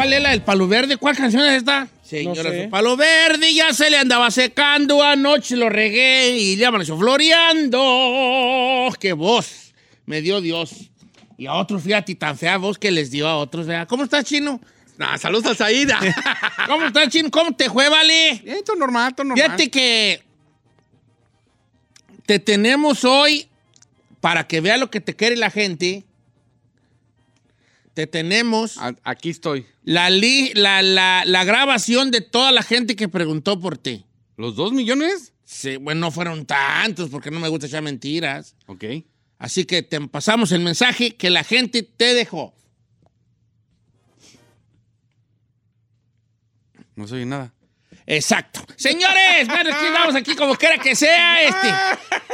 ¿Cuál es la del palo verde? ¿Cuál canción es esta? Señora, sé. su palo verde ya se le andaba secando, anoche lo regué y le amaneció floreando. ¡Qué voz! Me dio Dios. Y a otros, fíjate, tan fea voz que les dio a otros. ¿verdad? ¿Cómo estás, chino? Nah, saludos al Saída. ¿Cómo estás, chino? ¿Cómo te fue, vale? Todo normal, todo normal. Fíjate que te tenemos hoy para que vea lo que te quiere la gente. Te tenemos A- aquí estoy. la, li- la, la, la grabación de toda la gente que preguntó por ti. ¿Los dos millones? Sí, bueno, no fueron tantos porque no me gusta echar mentiras. Ok. Así que te pasamos el mensaje que la gente te dejó. No se oye nada. Exacto. Señores, bueno, aquí vamos aquí como quiera que sea, este.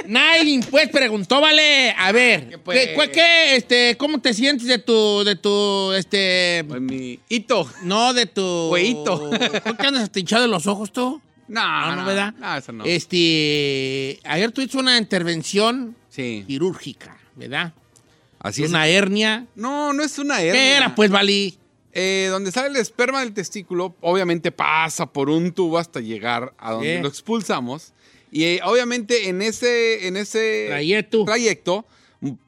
Nailin, pues, preguntó, vale, a ver, ¿qué, pues? qué, este, ¿cómo te sientes de tu, de tu, este, Pues mi hito. no, de tu... Güeyito. ¿Por qué andas hinchado de los ojos tú? No, No, no, no, ¿verdad? No, eso no. Este, ayer tuviste una intervención Sí. quirúrgica, ¿verdad? Así es. una hernia. No, no es una hernia. ¿Qué era, pues, Valí? Eh, donde sale el esperma del testículo, obviamente pasa por un tubo hasta llegar a donde lo expulsamos. Y eh, obviamente en ese, en ese Trayecto. trayecto,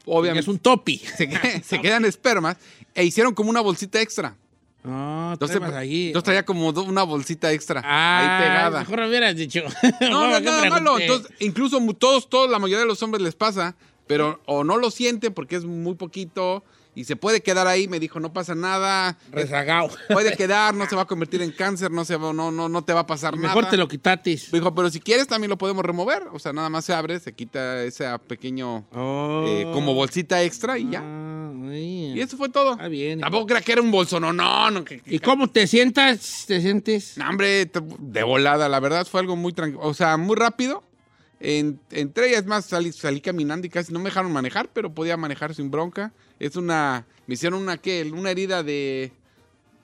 obviamente Es un topi. se, que- se quedan espermas e hicieron como una bolsita extra. No, Entonces, ahí. entonces traía como una bolsita extra Ah, ahí pegada. Mejor me hubieras dicho. No, no, ¿Qué nada malo. Entonces, incluso todos, todos, la mayoría de los hombres les pasa, pero o no lo sienten porque es muy poquito y se puede quedar ahí. Me dijo, no pasa nada. Rezagado. Puede quedar, no se va a convertir en cáncer, no, se va, no, no, no te va a pasar Mejor nada. te lo quitatis. Me dijo, pero si quieres también lo podemos remover. O sea, nada más se abre, se quita ese pequeño, eh, como bolsita extra y ya. Ah, Y eso fue todo. Está bien. Tampoco creía que era un bolso, no, no, no. que- que- ¿Y cómo te sientas? ¿Te sientes? No, hombre, de volada, la verdad fue algo muy tranquilo, o sea, muy rápido. En, entré, es más, salí, salí caminando y casi no me dejaron manejar, pero podía manejar sin bronca. Es una, me hicieron una, ¿qué? Una herida de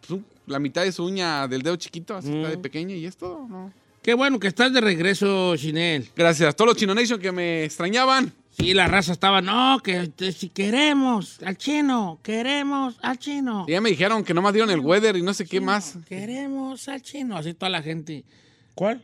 pues, un- la mitad de su uña del dedo chiquito, así está de pequeña y es todo, ¿no? Qué bueno que estás de regreso, Chinel. Gracias a todos los Chino Nation que me extrañaban. Sí, la raza estaba, no, que que si queremos al chino, queremos al chino. Y ya me dijeron que nomás dieron el weather y no sé qué más. Queremos al chino. Así toda la gente. ¿Cuál?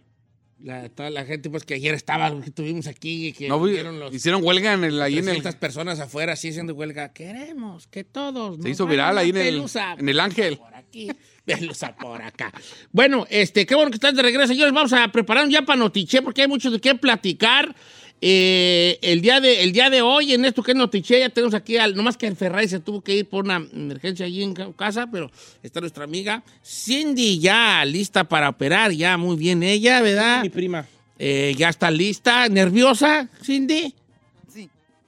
La, toda la gente, pues que ayer estaba, que tuvimos aquí, que No, hicieron los hicieron huelga en el, ahí en el... 300 personas afuera, así haciendo huelga. Queremos que todos. Se hizo viral ahí en el, en el Ángel. Por aquí, pelusa por acá. Bueno, este, qué bueno que estás de regreso, señores. Vamos a preparar ya para Notiche, porque hay mucho de qué platicar. Eh, el, día de, el día de hoy, en esto que es Notiche, ya tenemos aquí, al, nomás que el Ferrari se tuvo que ir por una emergencia allí en ca- casa, pero está nuestra amiga Cindy ya lista para operar, ya muy bien ella, ¿verdad? Mi prima. Eh, ya está lista. ¿Nerviosa, Cindy?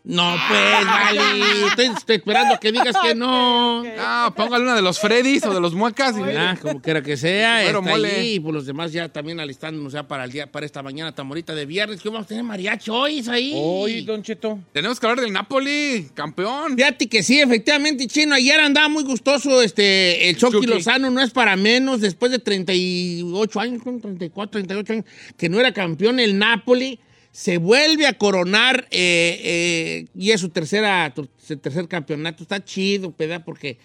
No, pues, vale. Estoy, estoy esperando que digas que no. Ah, póngale una de los Freddys o de los muecas. y- Ah, como quiera que sea, Güero está mole. allí. Y por los demás ya también alistándonos ya para el día, para esta mañana tan bonita de viernes. Que vamos a tener mariachi hoy, ahí. Hoy, Don Cheto. Tenemos que hablar del Napoli, campeón. Fíjate que sí, efectivamente, Chino. Ayer andaba muy gustoso este, el Chucky Chucky. Lozano, no es para menos, después de 38 años, ¿cuánto? 34, 38 años, que no era campeón el Napoli, se vuelve a coronar eh, eh, y es su, tercera, su tercer campeonato. Está chido, ¿verdad? Porque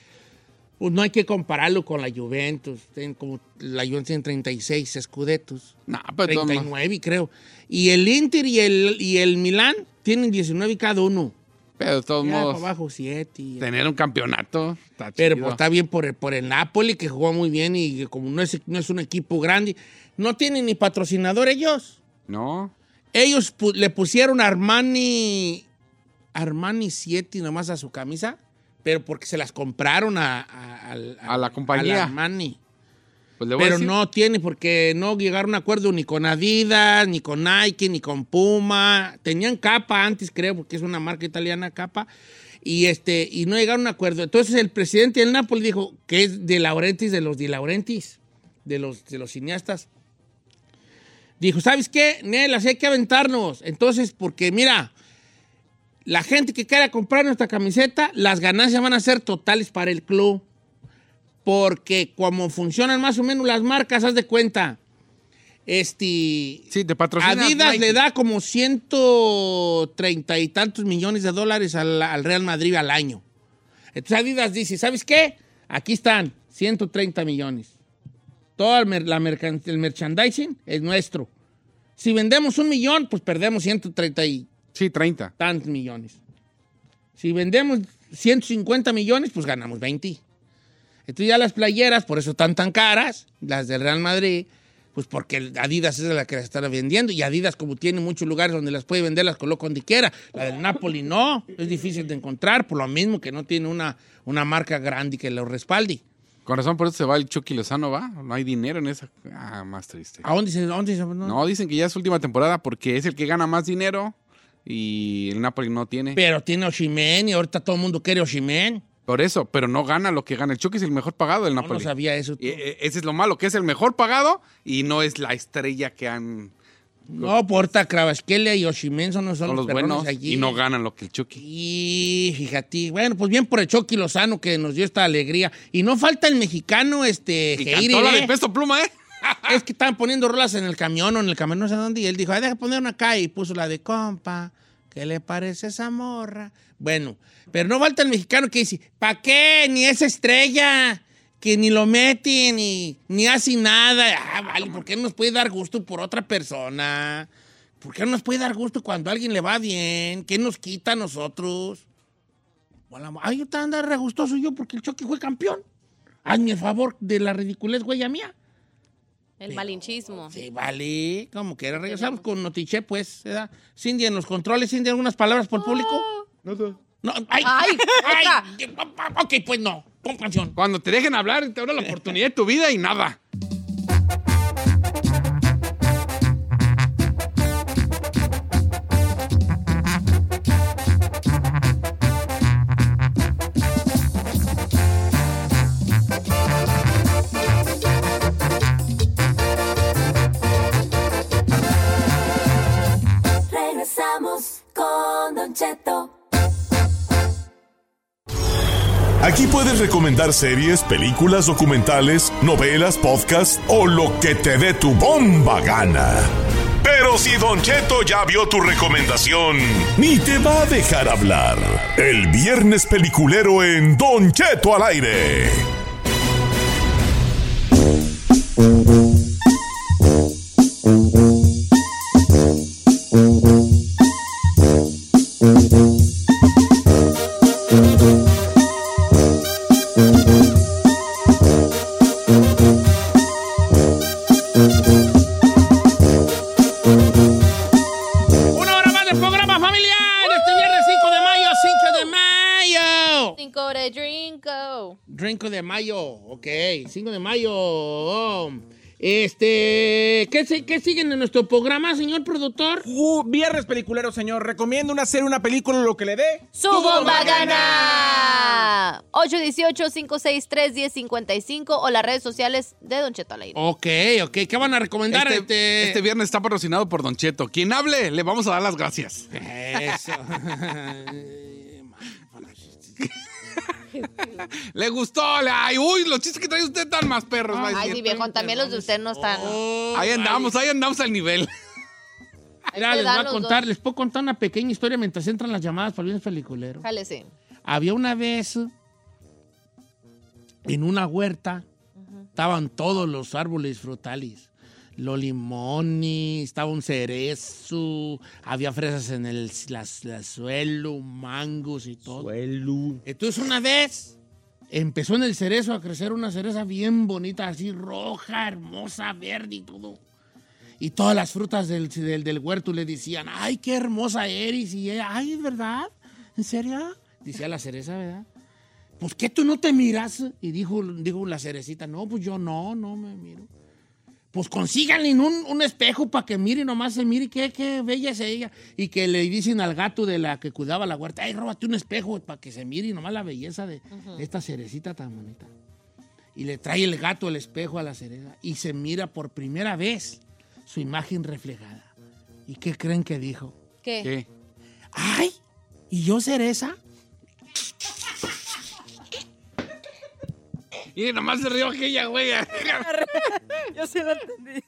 pues, no hay que compararlo con la Juventus. Tienen como, la Juventus tiene 36 escudetos. No, pero todo 39, creo. Y el Inter y el, y el Milán tienen 19 cada uno. Pero de todos Ya, modos, abajo 7. y- tener un campeonato está Pero chido. pues, está bien por el, por el Napoli, que jugó muy bien y como no es, no es un equipo grande, no tienen ni patrocinador ellos. No. Ellos pu- le pusieron Armani, Armani 7 nomás a su camisa, pero porque se las compraron a, a- al- A la compañía. Armani. Pues Pero no tiene porque no llegaron a acuerdo ni con Adidas, ni con Nike, ni con Puma. Tenían capa antes, creo, porque es una marca italiana capa. Y este, y no llegaron a acuerdo. Entonces el presidente del Napoli dijo que es de Laurentiis, de los de Laurentiis, de los, de los cineastas. Dijo, ¿sabes qué? Nel, así hay que aventarnos. Entonces, porque mira, la gente que quiera comprar nuestra camiseta, las ganancias van a ser totales para el club porque como funcionan más o menos las marcas, haz de cuenta. Este. Sí, patrocina Adidas Nike. le da como 130 y tantos millones de dólares al, al Real Madrid al año. Entonces Adidas dice, ¿sabes qué? Aquí están, 130 millones. Todo el, la mercan- el merchandising es nuestro. Si vendemos un millón, pues perdemos 130 y Sí, 30. tantos millones. Si vendemos 150 millones, pues ganamos 20. Entonces ya las playeras, por eso están tan caras, las del Real Madrid, pues porque Adidas es la que las está vendiendo y Adidas como tiene muchos lugares donde las puede vender, las coloca donde quiera. La del Napoli no, es difícil de encontrar, por lo mismo que no tiene una, una marca grande que lo respalde. Con razón, por eso se va el Chucky Lozano, ¿va? No hay dinero en esa. Ah, más triste. ¿A dónde a dónde se- no? No, dicen que ya es su última temporada porque es el que gana más dinero y el Napoli no tiene. Pero tiene Oshimen y ahorita todo el mundo quiere Oshimen. Por eso, pero no gana lo que gana. El Chucky es el mejor pagado del Napoli. no sabía eso. tú. Y, eh, ese es lo malo, que es el mejor pagado y no es la estrella que han. No, porta Kravaskelia y Oshimen son, son Son los buenos allí. y no ganan lo que el Chucky. Y fíjate, bueno, pues bien por el Chucky Lozano que nos dio esta alegría. Y no falta el mexicano, este, Y cantó la ¿eh? de peso pluma, ¿eh? Es que estaban poniendo rolas en el camión o en el camión, no sé dónde, y él dijo, "Ay, deja poner una acá, y puso la de compa, ¿qué le parece esa morra? Bueno, pero no falta el mexicano que dice, ¿pa' qué? Ni esa estrella, que ni lo mete, ni, ni hace nada. Ah, vale, ¿por qué no nos puede dar gusto por otra persona? ¿Por qué no nos puede dar gusto cuando a alguien le va bien? ¿Qué nos quita a nosotros? Hola, Ay, yo te andar re gustoso yo porque el Chucky fue campeón. Hazme el favor de la ridiculez, güey, mía. El malinchismo. Sí, vale. Como que regresamos con Notiche, pues. ¿verdad? Cindy en los controles, Cindy, algunas palabras por público. No, ay, Ay, ay, ok, pues no. Pon canción. Cuando te dejen hablar, te abro la oportunidad de tu vida y nada. Puedes recomendar series, películas, documentales, novelas, podcasts o lo que te dé tu bomba gana. Pero si Don Cheto ya vio tu recomendación, ni te va a dejar hablar. El viernes peliculero en Don Cheto al aire. Mayo, ok. 5 de mayo. Este, ¿qué, qué siguen en nuestro programa, señor productor? Uh, viernes peliculero, señor. Recomiendo una serie, una película, lo que le dé. ¡Su bomba gana! 818-563-1055 o las redes sociales de Don Cheto aire. Ok, ok. ¿Qué van a recomendar? Este, Este, este viernes está patrocinado por Don Cheto. Quien hable, le vamos a dar las gracias. Eso. Le gustó. le- Ay, uy, los chistes que trae usted tan más perros. va a Ay, sí, viejón, también los de usted no están. Oh, Ahí andamos, ahí andamos al nivel. Mira, les voy a contar, dos. les puedo contar una pequeña historia mientras entran las llamadas para el viernes peliculero. Jálese. Había una vez en una huerta, estaban todos los árboles frutales. Los limones, estaba un cerezo, había fresas en el las- suelo, mangos y todo. Suelo. Entonces una vez empezó en el cerezo a crecer una cereza bien bonita, así roja, hermosa, verde y todo. Y todas las frutas del, del, del huerto le decían, ay, qué hermosa eres. Y ella, ay, ¿es verdad? ¿En serio? Decía la cereza, ¿verdad? Pues que tú no te miras. Y dijo, dijo la cerecita, no, pues yo no, no me miro. Pues consíganle un, un espejo para que mire, nomás se mire qué, qué bella es ella. Y que le dicen al gato de la que cuidaba la huerta, ay, róbate un espejo para que se mire nomás la belleza de esta cerecita tan bonita. Y le trae el gato el espejo a la cereza y se mira por primera vez su imagen reflejada. ¿Y qué creen que dijo? ¿Qué? ¿Qué? ¡Ay! ¿Y yo cereza? Y nomás se rió aquella, güey. Yo sí lo entendí.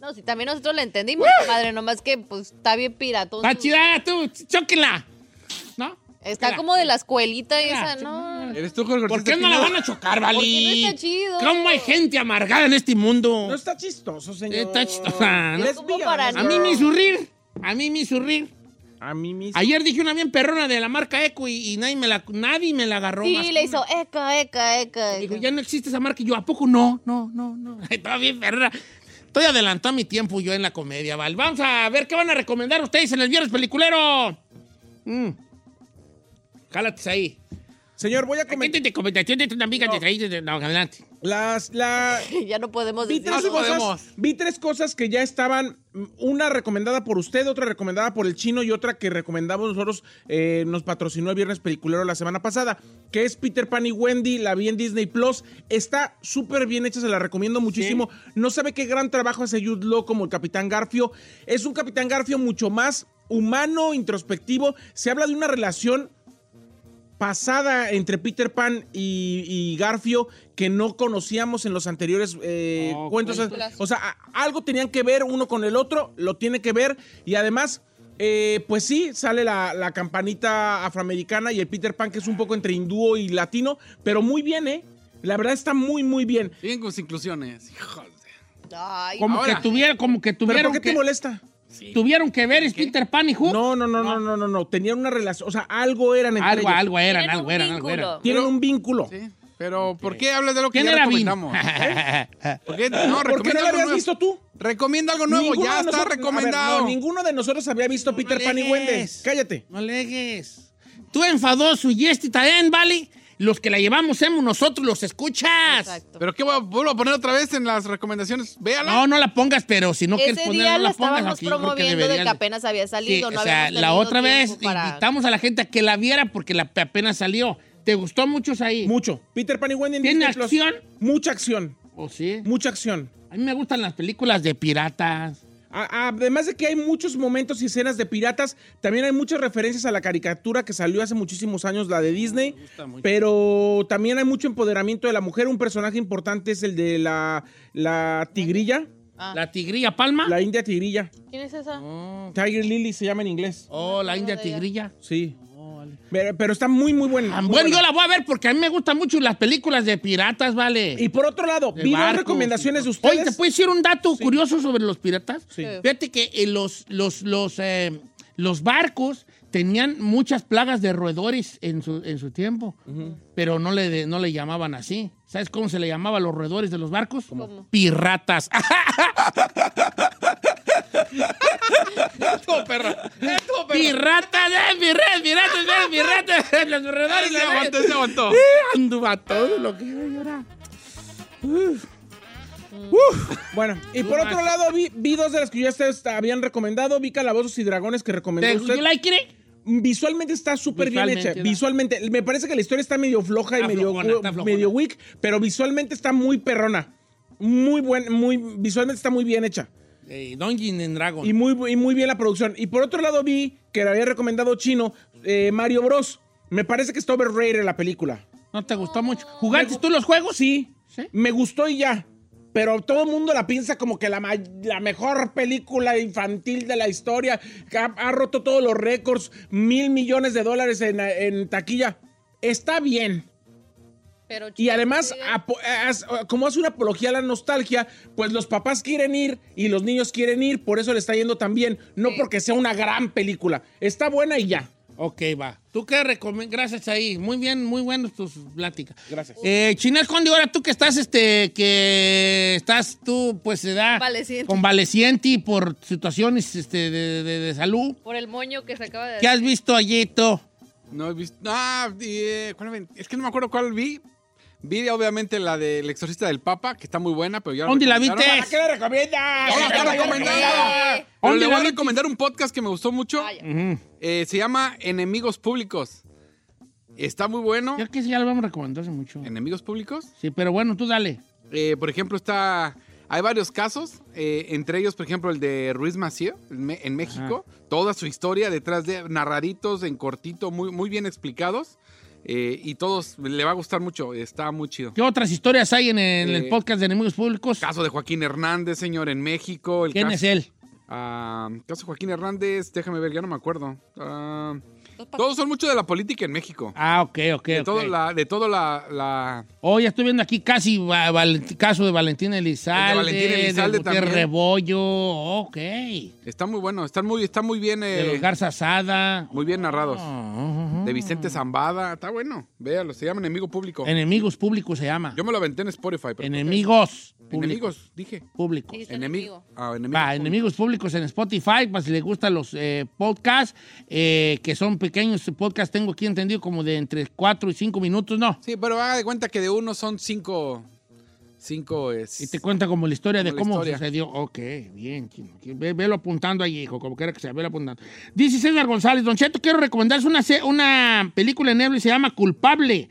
No, si también nosotros la entendimos, madre, nomás que pues está bien piratón. ¡Está chida! ¡Tú! ¡Chóquenla! ¿No? Está como de la escuelita esa, no. ¿Eres tú, Jorge? ¿Por qué no la van a chocar, Vali? Porque no está chido. ¿Cómo hay gente amargada en este mundo? No está chistoso, señor. Está chistosa, ¿no? ¿Cómo para- A mí me hizo rir. A mí me hizo rir. A mí mismo. Ayer dije una bien perrona de la marca Eco y, y nadie, me la, nadie me la agarró. más Sí, le una. hizo eca, eca, eca. Dijo, eca. ya no existe esa marca. Y yo, ¿a poco no? No, no, no. Estaba bien perra. Estoy adelantado a mi tiempo yo en la comedia, Val. Vamos a ver qué van a recomendar ustedes en el viernes peliculero. Mm. Cálates ahí. Señor, voy a comentar. te comentación de tu amiga de No, adelante. Las, la, Ya no podemos vi decir. tres, sí cosas, podemos. vi tres cosas que ya estaban, una recomendada por usted, otra recomendada por el chino y otra que recomendamos nosotros, eh, nos patrocinó el viernes peliculero la semana pasada, que es Peter Pan y Wendy, la vi en Disney Plus, está súper bien hecha, se la recomiendo muchísimo, no sabe qué gran trabajo hace Jude Law como el Capitán Garfio, es un Capitán Garfio mucho más humano, introspectivo, se habla de una relación pasada entre Peter Pan y, y Garfio que no conocíamos en los anteriores eh, Oh, cuentos. O sea, algo tenían que ver uno con el otro, lo tiene que ver y además... eh, pues sí, sale la, la campanita afroamericana y el Peter Pan que es un poco entre hindúo y latino, pero muy bien, ¿eh? La verdad está muy, muy bien. Bien con sus inclusiones. Hijos de- Ay, Como Ahora. que tuvieron, como que ¿Pero tuvieron por qué que, te molesta? Tuvieron que ver es Peter Pan y Hook. No, no, no, no, no, no, no. Tenían una relación, o sea, algo eran entre algo, ellos. algo eran, Tienen algo un eran, algo eran. vínculo. Tienen un vínculo. Sí, pero ¿por qué hablas de lo que ¿Quién ya era Vin? recomendamos? ¿Por qué? No, ¿Por qué recomienda no lo algo habías nuevo. visto tú? Recomienda algo nuevo, Ninguno ya está nosotros- a ver, recomendado. no, ninguno de nosotros había visto Peter Pan y Wendy. alegues. Cállate. No legues. Tú enfadoso y este también, ¿vale? Los que la llevamos somos nosotros, los escuchas. Exacto. ¿Pero qué voy a, vuelvo a poner otra vez en las recomendaciones? Véala. No, no la pongas, pero si no quieres ponerla, la la pongas estábamos aquí. promoviendo de que apenas había Sí, salido. no o sea, la otra vez invitamos a la gente a que la viera porque la apenas salió. ¿Te gustó mucho ahí? Mucho. Peter Pan y Wendy en ¿Tiene acción? Mucha acción. ¿O sí? Mucha acción. A mí me gustan las películas de piratas. Además de que hay muchos momentos y escenas de piratas, también hay muchas referencias a la caricatura que salió hace muchísimos años, la de Disney. Pero también hay mucho empoderamiento de la mujer. Un personaje importante es el de la, la tigrilla, Ah. La tigrilla palma. la india tigrilla. ¿Quién es esa? Tiger Lily se llama en inglés. Oh, la india tigrilla. Sí. Pero, pero está muy, muy buena. Ah, muy bueno, buena. yo la voy a ver porque a mí me gustan mucho las películas de piratas, ¿vale? Y por otro lado, De barcos recomendaciones de ustedes. Oye, ¿te puedo decir un dato curioso sobre los piratas? Sí. Fíjate que eh, los, los, los, eh, los barcos tenían muchas plagas de roedores en su, en su tiempo, pero no le, no le llamaban así. ¿Sabes cómo se le llamaba a los roedores de los barcos? Piratas. Estuvo perra. Estuvo perra. Piratas, eh, piratas, piratas, eh, piratas. Los roedores Se aguantó, se aguantó. Ando a todo lo que iba a llorar. Bueno, y por otro lado, vi, vi dos de las que ya ustedes habían recomendado. Vi Calabozos y Dragones que recomendó ¿Te usted. like it? Visualmente está súper bien hecha. Visualmente. Me parece que la historia está medio floja y medio, flojona. medio weak, pero visualmente está muy perrona. Muy buen, muy, visualmente está muy bien hecha. Eh, Dungeon and Dragon. Y muy, y muy bien la producción. Y por otro lado vi que le había recomendado Chino eh, Mario Bros. Me parece que está overrated la película. ¿No te gustó mucho? ¿Jugaste tú los juegos? Sí, ¿Sí? me gustó y ya. Pero todo el mundo la piensa como que la, la mejor película infantil de la historia. que ha, ha roto todos los récords, mil millones de dólares en, en taquilla. Está bien. Pero Y además, como hace una apología a la nostalgia, pues los papás quieren ir y los niños quieren ir, por eso le está yendo tan bien. No porque sea una gran película. Está buena y ya. Ok, va. ¿Tú qué recomiendas? Gracias ahí. Muy bien, muy buenas tus pláticas. Gracias. Eh, Chinel Conde, ahora tú que estás, este, que estás tú, pues, se da Convaleciente. convaleciente por situaciones este, de, de- de salud. Por el moño que se acaba de ¿Qué has visto, Ayito? No he visto. Ah, eh, es que no me acuerdo cuál vi. Vi obviamente la del Exorcista del Papa, que está muy buena, pero ya. ¿Dónde la viste? ¿Qué le recomiendas? ¡No, la está recomendada! Pero ¿Dónde le la voy a recomendar un podcast que me gustó mucho. Ujú. Eh, se llama Enemigos Públicos. Está muy bueno. Yo que sí, ya lo vamos a recomendar hace mucho. ¿Enemigos Públicos? Sí, pero bueno, tú dale. Eh, por ejemplo, está. Hay varios casos, eh, entre ellos, por ejemplo, el de Ruiz Macié en México. Toda su historia detrás de narraditos en cortito, muy, muy bien explicados. Eh, y todos le va a gustar mucho. Está muy chido. ¿Qué otras historias hay en el, Eh, podcast de Enemigos Públicos? Caso de Joaquín Hernández, señor, en México. El ¿Quién caso, es él? Ah, caso de Joaquín Hernández, déjame ver, ya no me acuerdo. Ah, pa- todos son mucho de la política en México. Ah, ok, ok, de ok. todo la, de todo la, la- Oh, ya estoy viendo aquí casi caso de Valentín Elizalde, El de Valentín Elizalde de también. Rebollo, ok. De está muy bueno, están muy, está muy bien, eh, los Garza Sada. muy bien narrados. Ah, De Vicente Zambada, está bueno. Véalo, se llama Enemigo Público. Enemigos Públicos se llama. Yo me lo aventé en Spotify. Pero Enemigos. Enemigos, dije. Públicos. Enemigo. enemigo. Ah, enemigos Va, públicos. enemigos públicos en Spotify, para si les gustan los eh, podcasts, eh, que son pequeños podcasts, tengo aquí entendido como de entre 4 y 5 minutos, ¿no? Sí, pero haga de cuenta que de uno son cinco. Cinco es. Y te cuenta como la historia de Como cómo historia. sucedió. Ok, bien. chino. Ve- Velo apuntando ahí, hijo, como quiera que sea, velo apuntando. Dice César González, Don Cheto, quiero recomendarles una, una película en Netflix, se llama Culpable.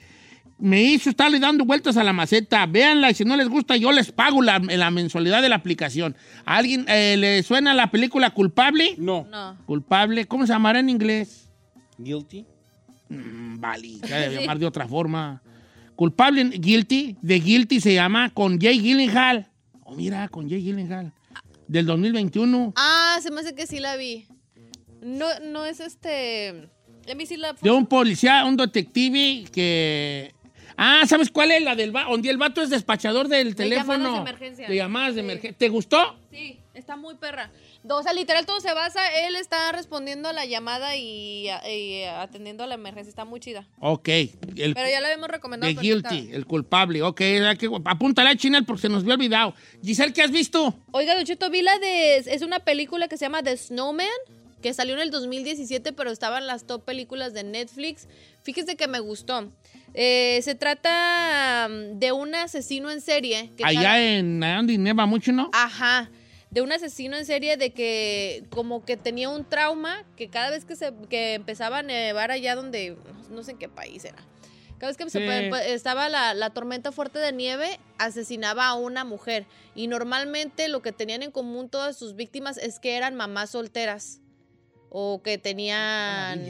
Me hizo estarle dando vueltas a la maceta. Véanla y si no les gusta, yo les pago la, la mensualidad de la aplicación. ¿A alguien eh, le suena la película Culpable? No. No. Culpable, ¿cómo se llamará en inglés? Guilty. Mm, Vale, ya debe llamar de otra forma. Culpable, Guilty, de Guilty se llama con Jay Gyllenhaal. Oh, mira, con Jay Gyllenhaal. Del 2021. Ah, se me hace que sí la vi. No, no es este. De un policía, un detective que... Ah, ¿sabes cuál es? La del va donde el vato es despachador del teléfono. llamadas de emergencia. De llamadas de Sí. emergencia. ¿Te gustó? Sí, está muy perra. O sea, literal todo se basa, él está respondiendo a la llamada y, y atendiendo a la emergencia. Está muy chida. Ok. El, Pero ya la habíamos recomendado. está- Guilty, el culpable. Ok, hay que- apúntala, Chinel, porque se nos había olvidado. Giselle, ¿qué has visto? Oiga, Don Cheto, vi la de... Es una película que se llama The Snowman, que salió en el 2017, pero estaba en las top películas de Netflix. Fíjese que me gustó. Eh, se trata mm, de un asesino en serie. Que Allá en donde neva mucho, ¿no? Ajá. De un asesino en serie de que como que tenía un trauma que cada vez que se que empezaba a nevar allá donde no, sé en qué país era. Cada vez que se Sí. pe- estaba la, la tormenta fuerte de nieve, asesinaba a una mujer. Y normalmente lo que tenían en común todas sus víctimas es que eran mamás solteras. O que tenían...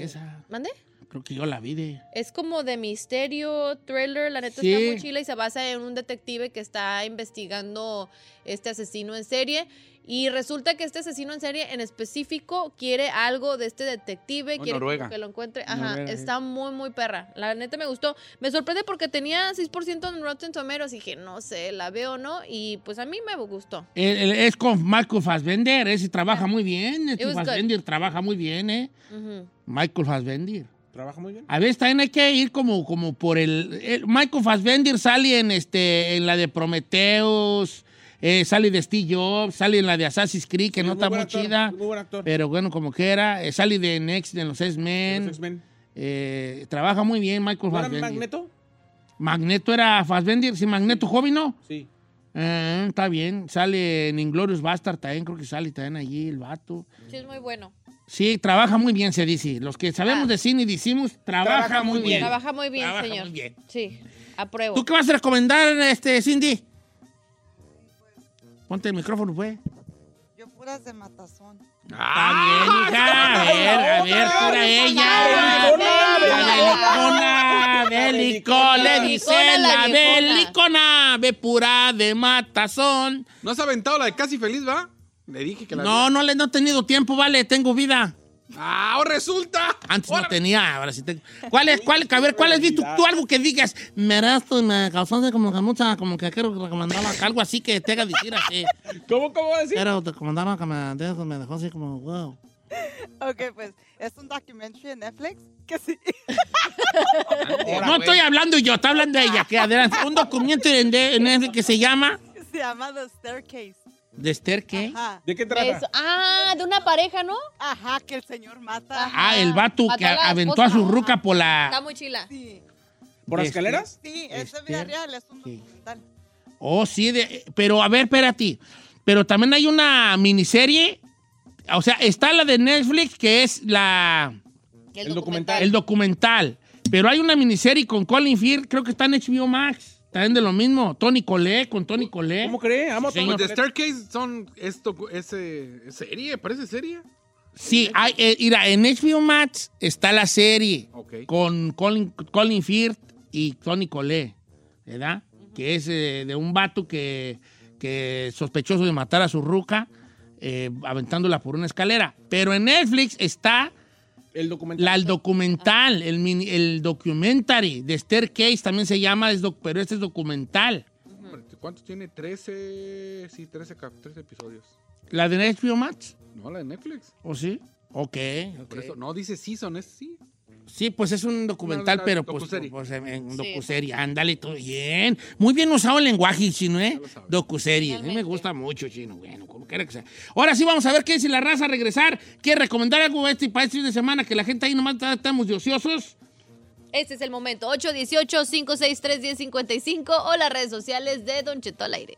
¿Mande? Creo que yo la vi de... Es como de misterio, thriller, la neta Sí. está muy chila y se basa en un detective que está investigando este asesino en serie. Y resulta que este asesino en serie en específico quiere algo de este detective, Oh, quiere Noruega. que lo encuentre. Ajá, Noruega, sí. está muy, muy perra. La neta me gustó. Me sorprende porque tenía 6% en Rotten Tomatoes y dije, no sé, la veo o no. Y pues a mí me gustó. El- el- es con Michael Fassbender, ese trabaja muy bien. Este good. Fassbender trabaja muy bien, ¿eh? Michael Fassbender. Trabaja muy bien. A veces también hay que ir como, como por el, el- Michael Fassbender sale en, este, en la de Prometheus, eh, sale de Steve Jobs, sale en la de Assassin's Creed, que Sí, no muy está muy actor, chida. Muy buen actor. Pero bueno, como que era, eh, sale de Next, de los X-Men. Eh, trabaja muy bien Michael ¿No era Fassbender. Magneto? Magneto era Fassbender, sí, Magneto joven, ¿no? Sí. Ah, está bien. Sale en Inglorious Bastard también, creo que sale también allí el vato. Sí, es muy bueno. Sí, trabaja muy bien, se dice. Los que sabemos Ah. de cine decimos, trabaja, Trabaja muy muy bien. Trabaja muy bien, Trabaja señor. muy bien. Sí, apruebo. ¿Tú qué vas a recomendar, este, Cindy? Ponte el micrófono, pues. Yo puras de matazón. Está bien, hija. A ver, a ver, era ella. La belicona, belico, le dice Belicona, la belicona, ve pura de matazón. ¿No has aventado la de Casi Feliz, va? Le dije que la No, no le no he tenido tiempo, vale, tengo vida. ¡Ah, ahora resulta! Antes no tenía, ahora sí tengo. ¿Cuál es, cuál, a ver, cuál has visto tú algo que digas? Me esto me causó así como que mucha, como que quiero recomendar algo así que te haga decir así. ¿Cómo, cómo decir? Pero te recomendaron que me, de- me dejó así como, wow. Ok, pues es un documentary en Netflix que sí. No estoy hablando yo, está hablando ella. Que adelante, un documento en, en Netflix que se llama Se llama The Staircase. The Staircase. Ajá. ¿De qué Eso. Ah, de una pareja, ¿no? Ajá, que el señor mata. Ah, el vato Mató que a aventó a su ruca por Está la... muy chila. Sí, ¿Por las Este- escaleras? sí, es de vida Esther- real, es un sí. documental. Oh, sí, de- pero a ver, espérate. Pero también hay una miniserie. O sea, está la de Netflix, que es la... El documental. El documental. Pero hay una miniserie con Colin Firth, creo que está en HBO Max. También de lo mismo. Tony Colette, con Tony Colette. ¿Cómo cree? Amo Sí, Tony. The. Staircase son esto, ese, serie, parece serie. Sí, hay, eh, mira, en HBO Max está la serie con Colin, Colin Firth y Tony Colette, ¿verdad? Que es eh, de un vato que, que sospechoso de matar a su ruca, eh, aventándola por una escalera. Pero en Netflix está El documental. la, el documental, el, mini- el documentary de Staircase también se llama, es doc- pero este es documental. ¿Cuántos tiene? 13, sí, 13, cap- 13 episodios. ¿La de HBO Max? No, la de Netflix. ¿O sí? Ok. Por eso, no dice season, es sí. Sí, pues es un documental, una pero pues, docuserie. pues, en docuserie. Ándale, todo bien. Muy bien usado el lenguaje, chino, ¿eh? Docuserie. A mí me gusta mucho, chino. Bueno, como quiera que sea. Ahora sí vamos a ver qué dice la raza a regresar. ¿Quiere recomendar algo este, para este fin de semana? Que la gente ahí nomás está- estamos de ociosos. Este es el momento. 818-563-1055 o las redes sociales de Don Cheto al aire.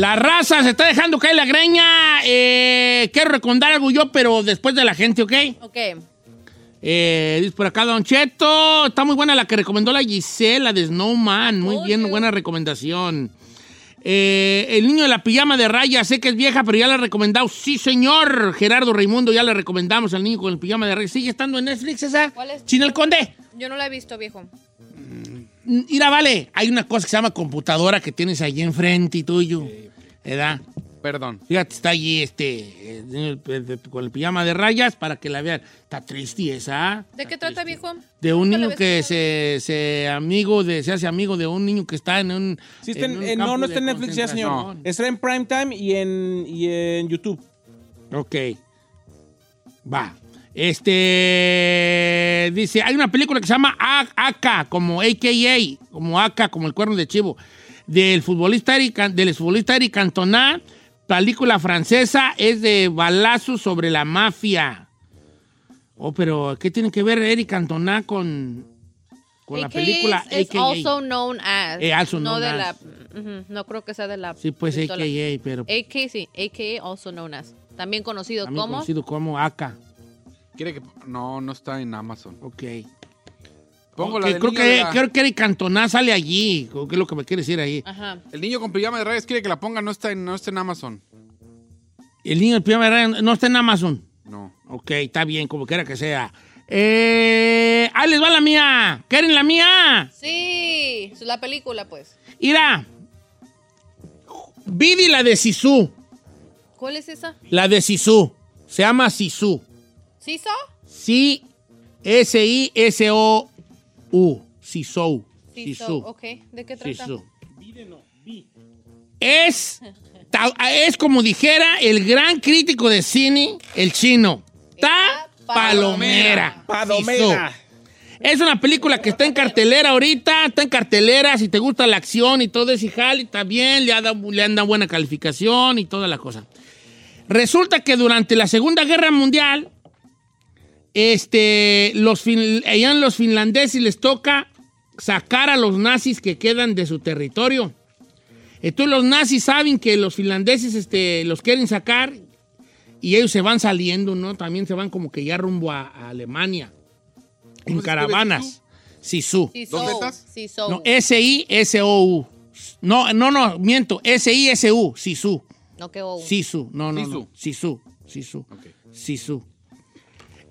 La raza se está dejando caer la greña. Eh, quiero recomendar algo yo, pero después de la gente, ¿ok? Ok. Eh, dice por acá Don Cheto. Está muy buena la que recomendó la Gisela de Snowman. Muy bien, buena recomendación. Eh, el niño de la pijama de rayas, sé que es vieja, pero ya la he recomendado. Sí, señor. Gerardo Raimundo, ya le recomendamos al niño con el pijama de rayas. ¿Sigue estando en Netflix esa? ¿Cuál es? China el Conde. Yo no la he visto, viejo. Mira, vale, hay una cosa que se llama computadora que tienes ahí enfrente y tuyo. ¿Verdad? Perdón. Fíjate, está allí este, con el pijama de rayas para que la vean. Está triste esa. ¿De qué trata, viejo? De un niño que se, se amigo de, se hace amigo de un niño que está en un. Sí, está en- un eh, no, campo no está en Netflix ya, señor. Está en Primetime y en, y en YouTube. Ok. Va. Este. Dice: hay una película que se llama AK, como AKA, como AK, como el cuerno de chivo, del futbolista Eric, del futbolista Eric Cantona. Película francesa, es de balazos sobre la mafia. Oh, pero ¿qué tiene que ver Eric Cantona con, con la película es, es AKA? also known as. Eh, also no known de as. la. no creo que sea de la. Sí, pues pistola. AKA, pero AK, sí. AKA also known as. También conocido también como. conocido como AK. Quiere que. No, no está en Amazon. Ok. Pongo Ok, la creo, que, de la- creo que Eric Cantona sale allí. Que es lo que me quiere decir ahí. Ajá. El niño con pijama de rayas quiere que la ponga, no está en, no está en Amazon. El niño del pijama de rayas no está en Amazon. No. Ok, está bien, como quiera que sea. Eh, ahí les va la mía. ¿Quieren la mía? Sí. es La película, pues. Mira. Vidi la de Sisu. ¿Cuál es esa? La de Sisu. Se llama Sisu. ¿Siso? Sí. S-I-S-O-U. Siso. Sisu. Ok. ¿De qué trata? Sisu. Es, es como dijera el gran crítico de cine, el chino. Ta Palomera. Palomera. Es una película que está en cartelera ahorita, está en cartelera, si te gusta la acción y todo ese jale, está bien, le, ha dado- le han dado buena calificación y toda la cosa. Resulta que durante la Segunda Guerra Mundial, este, los, fin- allá en los finlandeses les toca sacar a los nazis que quedan de su territorio. Entonces los nazis saben que los finlandeses este, los quieren sacar y ellos se van saliendo, ¿no? También se van como que ya rumbo a, a Alemania. En caravanas. Sisu. Siso. ¿Dos letras? Siso. No, S-I-S-O-U. No, no, no, miento. S-I-S-U. Sisu. No, que O. Sisu. No, no, Sisu. no. Sisu. Sisu. Ok. Sisu.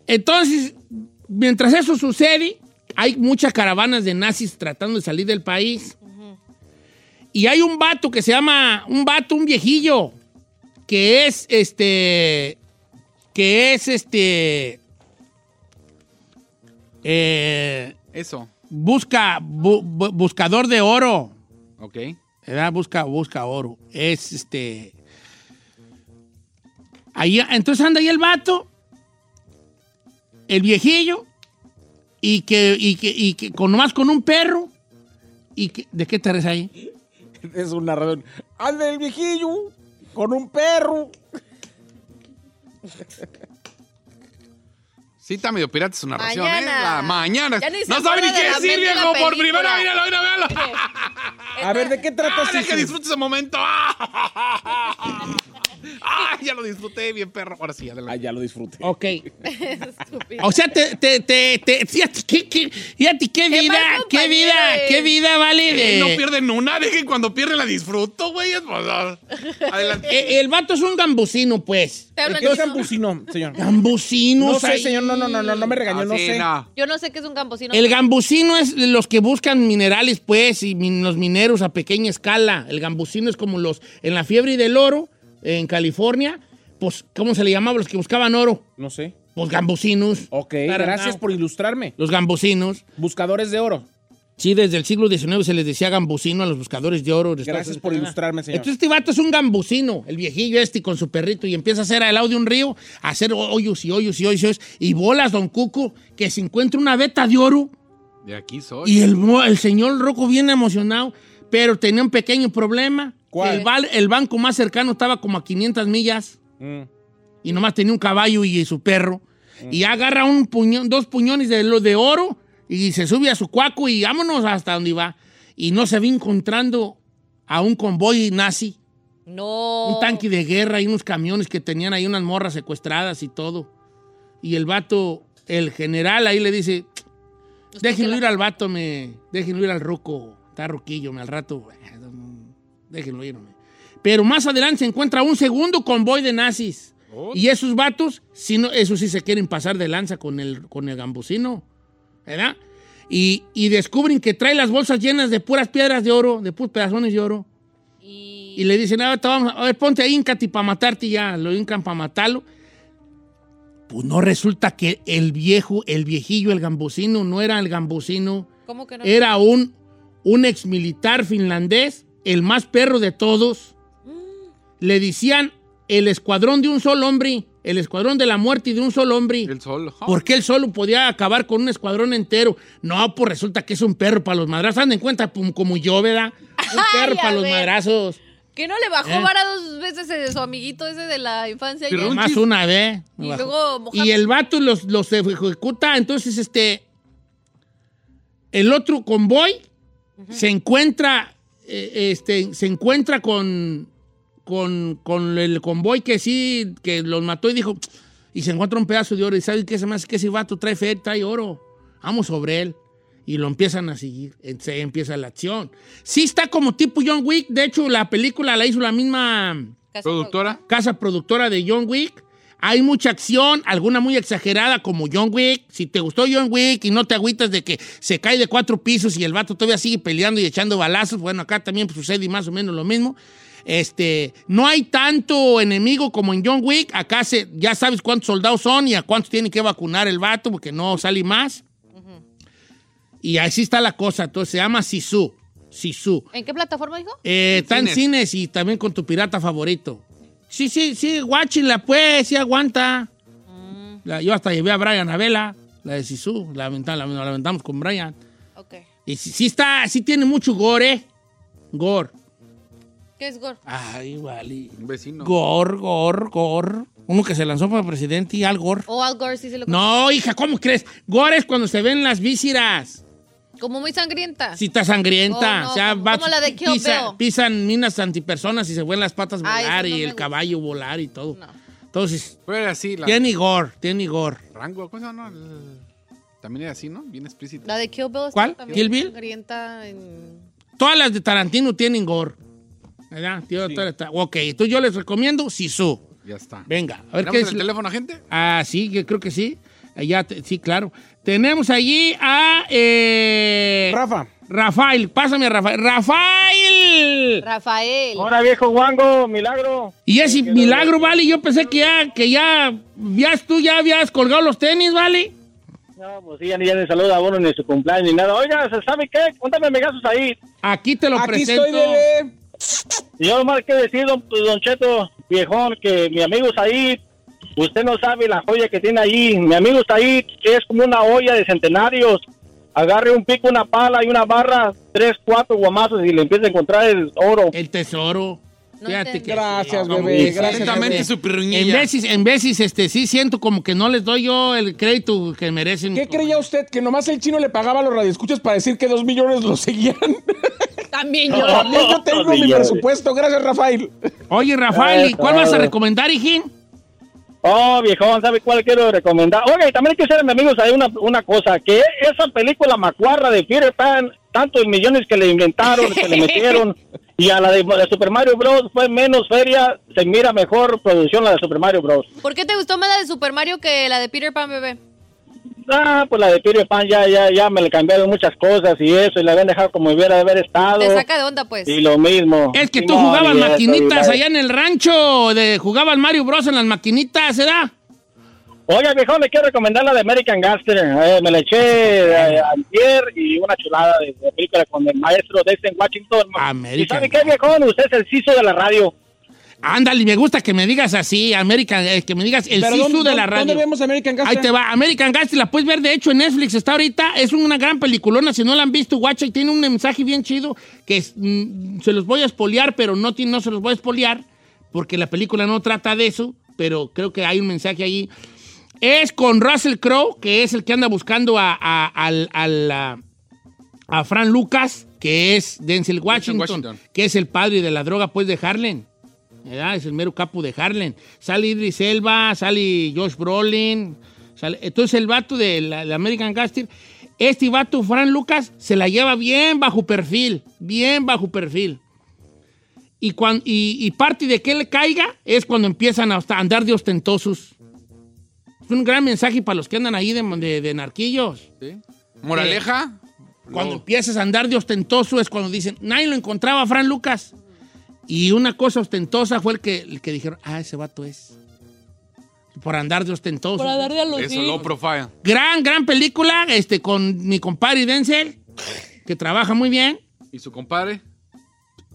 Entonces, mientras eso sucede, hay muchas caravanas de nazis tratando de salir del país. Y hay un vato que se llama, un vato, un viejillo, que es este, que es este, eh, Eso. busca, bu- bu- buscador de oro. Ok. ¿verdad? Busca, busca oro. Es este. Ahí, entonces anda ahí el vato, el viejillo, y que, y que, y que con nomás con un perro. Y que, ¿De qué te res ahí? Es un narrador. Anda el viejillo con un perro. Sí, está medio pirata su narración, ¿eh? Mañana. La mañana. No sabe ni qué decir, viejo, por primera. Míralo, míralo, míralo. Mire, A ver, ¿de qué trata Ah, Sisu? que disfrute ese momento. ¡Ah! ¡Ah! Ya lo disfruté bien, perro. Ahora sí, Ah, adelante. ya lo disfruté. Ok. estúpido. O sea, te, te, te, te- fíjate, qué, qué, fíjate qué vida, mal qué vida, qué vida vale de... Eh, no pierden una, dejen cuando pierden la disfruto, güey. Es- ah. Adelante. Eh, el vato es un gambusino, pues. Te ¿Qué es chino. gambusino, señor? Gambusino. No sé, señor, no, no, no, no, no me regañó, Ah, no sé. no. Yo no sé qué es un camposino. El gambusino es los que buscan minerales, pues, y min- los mineros a pequeña escala. El gambusino es como los, en la fiebre del oro, en California, pues, ¿cómo se le llamaba? Los que buscaban oro. No sé. Pues gambusinos. Ok, gracias por ilustrarme. Los gambusinos. Buscadores de oro. Sí, desde el siglo XIX se les decía gambusino a los buscadores de oro. de Gracias por ilustrarme, señor. Entonces este vato es un gambusino, el viejillo este con su perrito, y empieza a hacer al lado de un río, a hacer hoyos y hoyos y hoyos y hoyos, y bolas, don Cuco, que se encuentra una veta de oro, De aquí soy. y el, señor Roco viene emocionado, pero tenía un pequeño problema. ¿Cuál? El, el banco más cercano estaba como a 500 millas, Mm. y nomás tenía un caballo y su perro, y agarra un puñón, dos puñones de, lo de oro, y se sube a su cuaco y vámonos hasta donde va. Y no se ve encontrando a un convoy nazi. No. Un tanque de guerra y unos camiones que tenían ahí unas morras secuestradas y todo. Y el vato, el general ahí le dice, déjenlo ir al vato, me, déjenlo ir al ruco, está ruquillo, me al rato, déjenlo ir. me". Pero más adelante se encuentra un segundo convoy de nazis. Y esos vatos, si no, esos sí se quieren pasar de lanza con el, con el gambusino, ¿verdad? Y, y descubren que trae las bolsas llenas de puras piedras de oro, de puros pedazones de oro. Y, y le dicen, "Ah, ahorita vamos, a ver, ponte ahí, Incati, para matarte y ya. Lo hincan para matarlo. Pues no resulta que el viejo, el viejillo, el gambusino, no era el gambusino. ¿Cómo que no? Era un, un ex militar finlandés, el más perro de todos. Le decían el escuadrón de un solo hombre, el escuadrón de la muerte de un solo hombre. El solo. Porque él solo podía acabar con un escuadrón entero. No, pues resulta que es un perro para los madrazos. Anden en cuenta, como yo, ¿verdad? Un perro Ay, para los ver. madrazos. ¿Que no le bajó ¿Eh? vara dos veces de su amiguito ese de la infancia? ya? Más una vez. Y luego Mohamed- Y el vato los, los ejecuta. Entonces, este. El otro convoy se encuentra. Eh, este, se encuentra con. Con, con el convoy que sí, que los mató y dijo. Y se encuentra un pedazo de oro. Y sabe qué se me hace que ese vato trae fe, trae oro. Vamos sobre él. Y lo empiezan a seguir. Se empieza la acción. Sí está como tipo John Wick. De hecho, la película la hizo la misma ¿Productora? casa productora de John Wick. Hay mucha acción, alguna muy exagerada como John Wick. Si te gustó John Wick y no te agüitas de que se cae de cuatro pisos y el vato todavía sigue peleando y echando balazos, bueno, acá también sucede más o menos lo mismo. Este, no hay tanto enemigo como en John Wick. Acá se, ya sabes cuántos soldados son y a cuántos tiene que vacunar el vato porque no sale más. Y así está la cosa. Entonces se llama Sisu. Sisu. ¿En qué plataforma dijo? Eh, está en cines y también con tu pirata favorito. Sí, sí, sí, guáchinla pues, sí aguanta. La- yo hasta llevé a Brian a vela, la de Sisu, la, aventa- la, la aventamos con Brian. Ok. Y sí, sí está, sí tiene mucho gore, ¿eh? Gore. ¿Qué es Gore? Ay, vale. Un vecino. Gore, gore, gore. Uno que se lanzó para presidente y Al Gore. O Al Gore sí se lo No, hija, ¿cómo crees? Gore es cuando se ven las vísceras. Como muy sangrienta. Si está sangrienta. Oh, no, o sea, como- va- como la de Kill pisa- Bill. pisan minas antipersonas y se ven las patas Ay, volar no y el gusta. caballo volar y todo. No. Entonces, Pero era así. La... tiene gore, tiene gore. Rango, ¿cómo se llama? no? El- También era así, ¿no? Bien explícito. La de Kill Bill ¿Cuál? también ¿Kill Bill? sangrienta en... Todas las de Tarantino tienen estas- Ok, entonces yo les recomiendo Sisu. Ya está. Venga, a ver qué ¿Tenemos es. el teléfono, gente? Ah, sí, yo creo que sí. Ya te- sí, claro. Tenemos allí a eh, Rafa. Rafael. Pásame a Rafael. ¡Rafael! Rafael. Ahora viejo guango, milagro. Y ese milagro, vale. Yo pensé que ya, que ya, ya tú ya habías colgado los tenis, vale. No, pues sí, ya ni, ya ni saluda a uno ni su cumpleaños ni nada. Oiga, ¿sabe qué? Cuéntame megazos ahí. Aquí te lo Aquí presento. estoy, bebé. Yo más que decir, don, don Cheto, viejón, que mi amigo ahí, usted no sabe la joya que tiene ahí. Mi amigo ahí es como una olla de centenarios. Agarre un pico, una pala y una barra, tres, cuatro guamazos y le empieza a encontrar el oro. El tesoro. No Fíjate entendí. que Gracias, sí, bebé, gracias, bebé. su. En veces, en veces, este, sí siento como que no les doy yo el crédito que merecen. ¿Qué creía usted? ¿Que nomás el chino le pagaba a los radioescuchas para decir que dos millones lo seguían? También yo. También yo tengo mi presupuesto. Gracias, Rafael. Oye, Rafael, ¿y cuál vas a recomendar, hijín? Oh, viejón, ¿sabe cuál quiero recomendar? Oiga, y también hay que hacer, mis amigos, hay una, una cosa, que esa película macuarra de Peter Pan, tantos millones que le inventaron, que le metieron, y a la de, de Super Mario Bros. fue menos feria, se mira mejor producción la de Super Mario Bros. ¿Por qué te gustó más la de Super Mario que la de Peter Pan, bebé? Ah, pues la de Peter Pan ya, ya, ya me le cambiaron muchas cosas y eso, y la habían dejado como hubiera de haber estado. Te saca de onda, pues. Y lo mismo. Es que tú no, jugabas eso, maquinitas allá en el rancho, de, jugabas Mario Bros en las maquinitas, ¿verdad? Oiga, viejo, le quiero recomendar la de American Gangster. Eh, me la eché eh, antier y una chulada de, de película con el maestro Dexter Washington. American ¿Y sabe qué, viejo? Usted es el ciso de la radio. Ándale, me gusta que me digas así, American, eh, que me digas el Pero sisu ¿dónde- de la dónde radio. vemos American Ahí Gangster? te va, American Gangster, la puedes ver de hecho en Netflix, está ahorita, es una gran peliculona, si no la han visto, guacha, y tiene un mensaje bien chido que es, mm, se los voy a espolear, pero no, no se los voy a espolear, porque la película no trata de eso, pero creo que hay un mensaje ahí. Es con Russell Crowe, que es el que anda buscando a, a, al- al, a- a Fran Lucas, que es Denzel Washington, Washington. que es el padre de la droga, pues, de Harlem. ¿Verdad? Es el mero capo de Harlem. Sale Idris Elba, sale Josh Brolin. sale- entonces el vato de la, de American Gangster, este vato, Fran Lucas, se la lleva bien bajo perfil, bien bajo perfil. Y, cuan- y, y parte de que le caiga es cuando empiezan a andar de ostentosos. Es un gran mensaje para los que andan ahí de, de- de narquillos. ¿Sí? ¿Moraleja? Cuando No. empiezas a andar de ostentoso es cuando dicen, nadie lo encontraba Fran Lucas. Y una cosa ostentosa fue el que, el que dijeron, ah, ese vato es. Por andar de ostentoso. Por andar de los Eso, low profile. Gran, gran película, este, con mi compadre Denzel, que trabaja muy bien. ¿Y su compadre?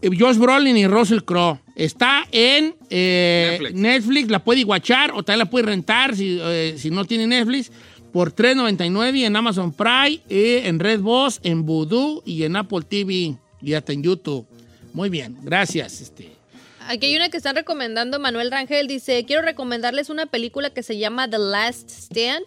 Eh, Josh Brolin y Russell Crowe. Está en eh, Netflix. Netflix. la puede guachar o también la puede rentar si, eh, si no tiene Netflix por $3.99 y en Amazon Prime, y en Redbox, en Voodoo y en Apple TV y hasta en YouTube. Muy bien, gracias. Este. Aquí hay una que están recomendando, Manuel Rangel dice, quiero recomendarles una película que se llama The Last Stand.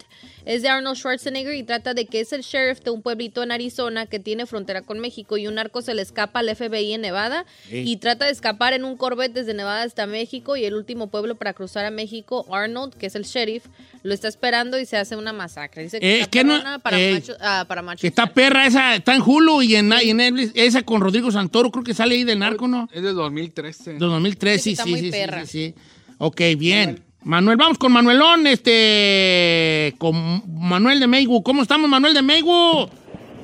Es de Arnold Schwarzenegger y trata de que es el sheriff de un pueblito en Arizona que tiene frontera con México y un narco se le escapa al FBI en Nevada y trata de escapar en un Corvette desde Nevada hasta México y el último pueblo para cruzar a México, Arnold, que es el sheriff, lo está esperando y se hace una masacre. Dice que Eh, está que no- para, eh, macho- ah, para machos. Que está perra esa, está en Hulu y en, y en Netflix. Esa con Rodrigo Santoro, creo que sale ahí de narco, ¿no? Es de 2013. 2003, sí, Está sí, muy sí, sí, perra. sí, sí. Ok, bien. Manuel, vamos con Manuelón, este, con Manuel de Meigu. ¿Cómo estamos, Manuel de Meigu?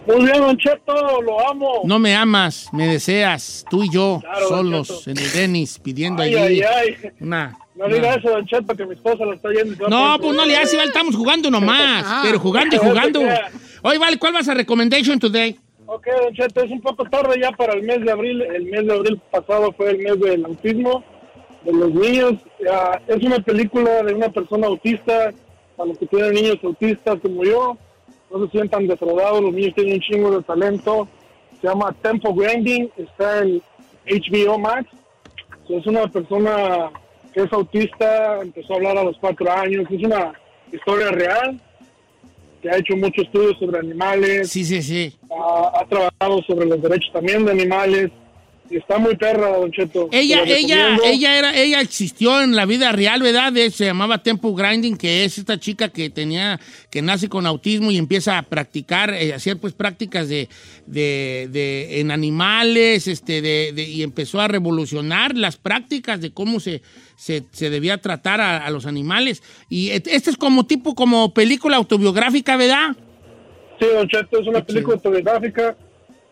Muy bien, Don Cheto, lo amo. No me amas, me deseas, tú y yo, Claro, solos, en el Denis, pidiendo Ay, allí ay, ay. una... No una- diga eso, Don Cheto, que mi esposa lo está yendo. No, pues no le hace, vale, estamos jugando nomás, Ah, pero jugando y jugando. Oye, vale, ¿cuál vas a recommendation today? Ok, Don Cheto, es un poco tarde ya para el mes de abril. El mes de abril pasado fue el mes del autismo de los niños. Ah, es una película de una persona autista, para los que tienen niños autistas como yo. No se sientan defraudados, los niños tienen un chingo de talento. Se llama Tempo Grinding, está en HBO Max. Es una persona que es autista, empezó a hablar a los cuatro años. Es una historia real que ha hecho muchos estudios sobre animales. Sí, sí, sí. Ha, ha trabajado sobre los derechos también de animales. Está muy perra, Don Cheto. Ella, ella, ella era, ella existió en la vida real, ¿verdad? De- se llamaba Tempo Grinding, que es esta chica que tenía, que nace con autismo y empieza a practicar, eh, hacer pues prácticas de, de, de- en animales, este, de, de- y empezó a revolucionar las prácticas de cómo se, se, se debía tratar a, a los animales. Y este es como tipo, como película autobiográfica, ¿verdad? Sí, Don Cheto, es una película autobiográfica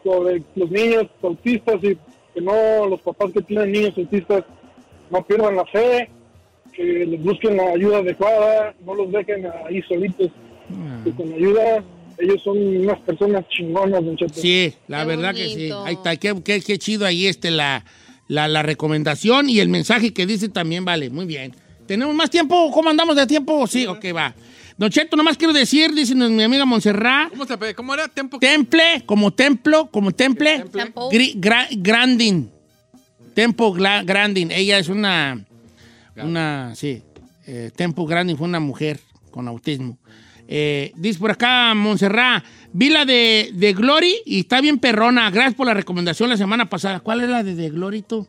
sobre los niños autistas y que no, los papás que tienen niños autistas no pierdan la fe, que les busquen la ayuda adecuada, no los dejen ahí solitos, Ah. que con ayuda ellos son unas personas chingonas, Don Cheto. Sí, la verdad que sí. Ahí está, qué, qué- qué chido ahí este la, la, la recomendación y el mensaje que dice también vale. Muy bien. ¿Tenemos más tiempo? ¿Cómo andamos de tiempo? Sí, ok, va. Don Cheto, nomás quiero decir, dice mi amiga Montserrat, ¿Cómo, se, ¿Cómo era? ¿Tempo? temple, como templo, como temple, Tempo. gri- gra- granding. Tempo gla- granding. Ella es una, una, sí, eh, Tempo granding fue una mujer con autismo. Eh, dice por acá, Montserrat, vi la de, de Glory y está bien perrona. Gracias por la recomendación la semana pasada. ¿Cuál es la de, de Glory tú?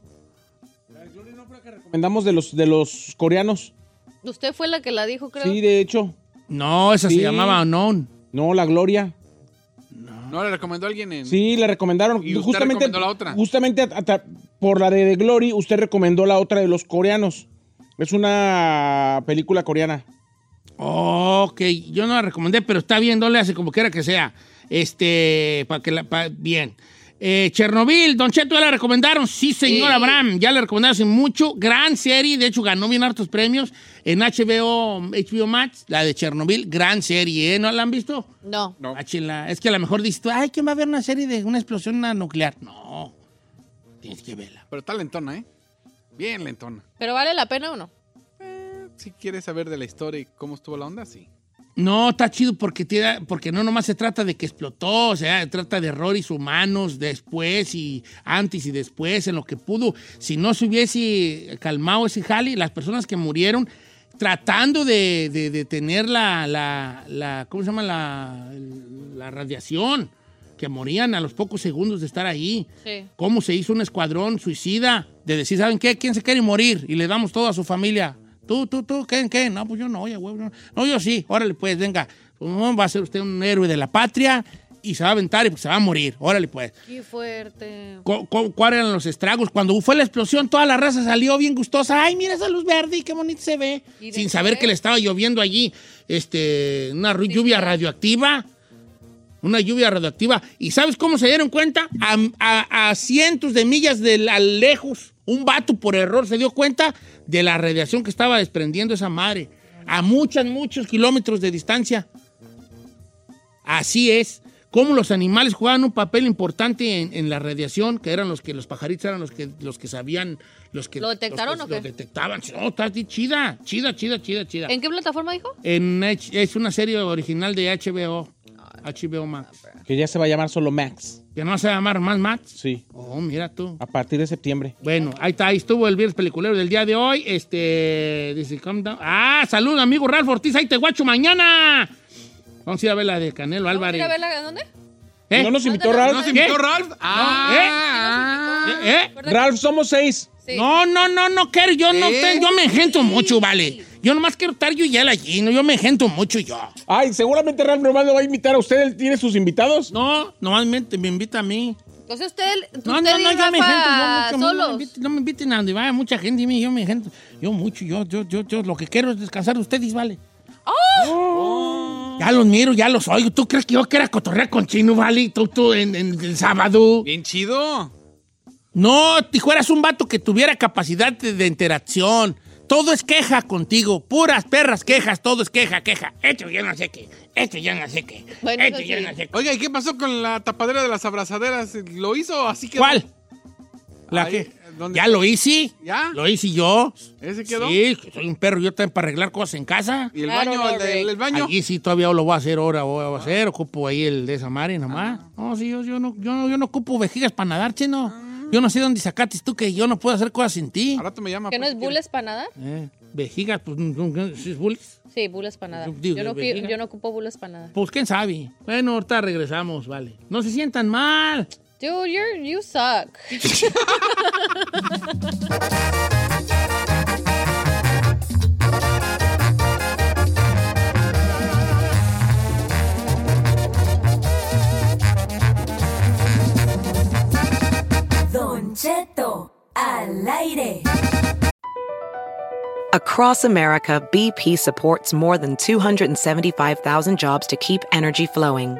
Recomendamos de los, de los coreanos. Usted fue la que la dijo, creo. Sí, de hecho. No, esa Sí. se llamaba Unknown. No, la Gloria. No, le recomendó a alguien en... Sí, le recomendaron. ¿Y usted justamente recomendó la otra? Justamente a- a- por la de The Glory, usted recomendó la otra de los coreanos. Es una película coreana. Ok, yo no la recomendé, pero está bien, no le hace como quiera que sea. Este, para que la. pa- bien. Eh, Chernobyl, Don Cheto, ¿ya la recomendaron? Sí, señor Sí. Abraham, ya la recomendaron hace mucho. Gran serie, de hecho ganó bien hartos premios en HBO, HBO Max, la de Chernobyl. Gran serie, ¿eh? ¿No la han visto? No. No. Áchenla. Es que a lo mejor dices tú, ay, ¿quién va a ver una serie de una explosión nuclear? No, tienes que verla. Pero está lentona, ¿eh? Bien lentona. ¿Pero vale la pena o no? Si quieres saber de la historia y cómo estuvo la onda, sí. No, está chido porque, tiene- porque no nomás se trata de que explotó, o sea, se trata de errores humanos después y antes y después, en lo que pudo. Si no se hubiese calmado ese jale, las personas que murieron tratando de, de, de tener la, la, la- ¿cómo se llama? La, la radiación, que morían a los pocos segundos de estar ahí. Sí. ¿Cómo se hizo un escuadrón suicida? De decir, ¿saben qué? ¿Quién se quiere morir? Y le damos todo a su familia. Tú, tú, tú, ¿qué? ¿Qué? No, pues yo no, oye, güey. No, No, yo sí. Órale, pues, venga. Va a ser usted un héroe de la patria y se va a aventar y pues, se va a morir. Órale, pues. Qué fuerte. ¿Cu- cu- ¿Cuáles eran los estragos? Cuando fue la explosión, toda la raza salió bien gustosa. ¡Ay, mira esa luz verde! y ¡Qué bonito se ve! ¿Y de Sin saber que le estaba lloviendo allí este, una lluvia radioactiva. Una lluvia radioactiva. ¿Y sabes cómo se dieron cuenta? A, a- a cientos de millas de la- lejos. Un vato por error se dio cuenta de la radiación que estaba desprendiendo esa madre. A muchos, muchos kilómetros de distancia. Así es. Cómo los animales jugaban un papel importante en, en la radiación, que eran los que los pajaritos eran los que, los que sabían, los que ¿Lo detectaron los o que qué? Lo detectaban. No, está así chida, chida, chida, chida, chida. ¿En qué plataforma dijo? En H- es una serie original de HBO. HBO Max. Que ya se va a llamar solo Max. ¿Que no se va a llamar más Max? Sí. Oh, mira tú. A partir de septiembre. Bueno, ahí está, ahí estuvo el viernes peliculero del día de hoy. Este, dice, come down. Ah, salud, amigo Ralph Ortiz, ahí te guacho mañana. Vamos a ir a ver la de Canelo ¿Vamos a Álvarez. ir a verla dónde? ¿Eh? ¿No nos invitó ¿Dónde Ralph? nos ¿Nos ¿Qué? invitó Ralph? Ah, ¿Eh? ¿Eh? Ralph, somos seis. Sí. No, no, no, no quiero, yo no ¿Eh? te- yo me engento mucho, vale. Yo nomás quiero estar yo y él allí, no, yo me engento mucho yo. Ay, seguramente Ralph nomás lo va a invitar a usted. ¿Él tiene sus invitados? No, nomás me, invita a mí. Sea, usted, No, usted no, no, yo me engento, yo mucho, no me inviten, no me inviten a donde vaya mucha gente, dime, yo me engento. Yo mucho, yo, yo, yo, yo, lo que quiero es descansar de ustedes, vale. Ya los miro, ya los oigo. ¿Tú crees que yo quiera cotorrear con Chino, vale? Tú, tú, en, en el sábado. Bien chido. No, si fueras un vato que tuviera capacidad de, de interacción. Todo es queja contigo. Puras perras quejas, todo es queja, queja. Esto yo no sé qué. Esto yo no sé qué. Bueno, esto yo sí. no sé qué. Oiga, ¿y qué pasó con la tapadera de las abrazaderas? ¿Lo hizo así que ¿Cuál? La Ahí, que- ¿dónde Ya está? lo hice. ¿Ya? Lo hice yo. ¿Ese quedó? Sí, soy un perro. Yo también para arreglar cosas en casa. ¿Y el Claro, baño? no, el, baño? Allí sí todavía lo voy a hacer ahora, voy a hacer, ocupo ahí el de esa madre nomás. No, sí, yo, yo no, yo, no, yo no ocupo vejigas para nadar, chino. Yo no sé dónde sacaste tú que yo no puedo hacer cosas sin ti. Al rato me llama. ¿Que no pues, es bules para nadar? Eh, vejigas, pues, ¿sí es bullies? Sí, bules para nadar. Yo digo, Yo no, yo no ocupo bules para nadar. Pues quién sabe. Bueno, ahorita regresamos, vale. No se sientan mal. Dude, you're, you suck. Don Cheto al aire. Across America, BP supports more than 275,000 jobs to keep energy flowing.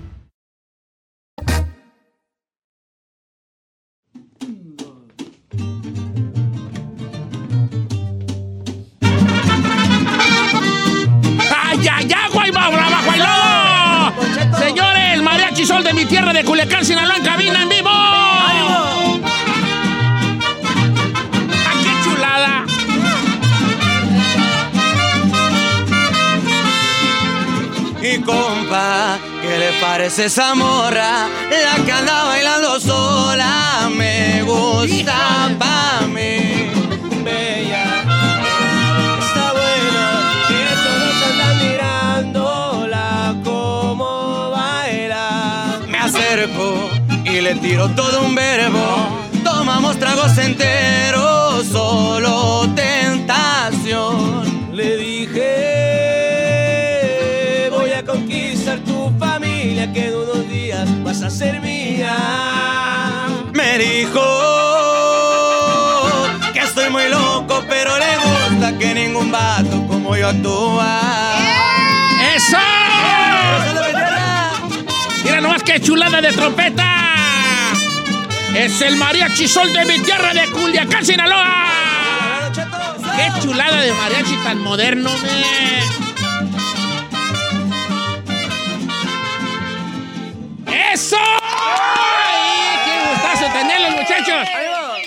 Sol de mi tierra de Culiacán, Sinaloa, en cabina en vivo. ¡Ah, qué chulada! Y compa, ¿qué le parece esa morra? La que anda bailando sola me gusta le tiro todo un verbo. Tomamos tragos enteros, solo tentación. Le dije, voy a conquistar tu familia, que en unos días vas a ser mía. Me dijo que estoy muy loco, pero le gusta que ningún vato como yo actúa. ¡Eso! Mira nomás qué chulada de trompeta. Es el mariachi sol de mi tierra de Culiacán, Sinaloa. ¡Qué chulada de mariachi tan moderno, me! ¡Eso! ¡Ay, ¡Qué gustazo tenerlos, muchachos!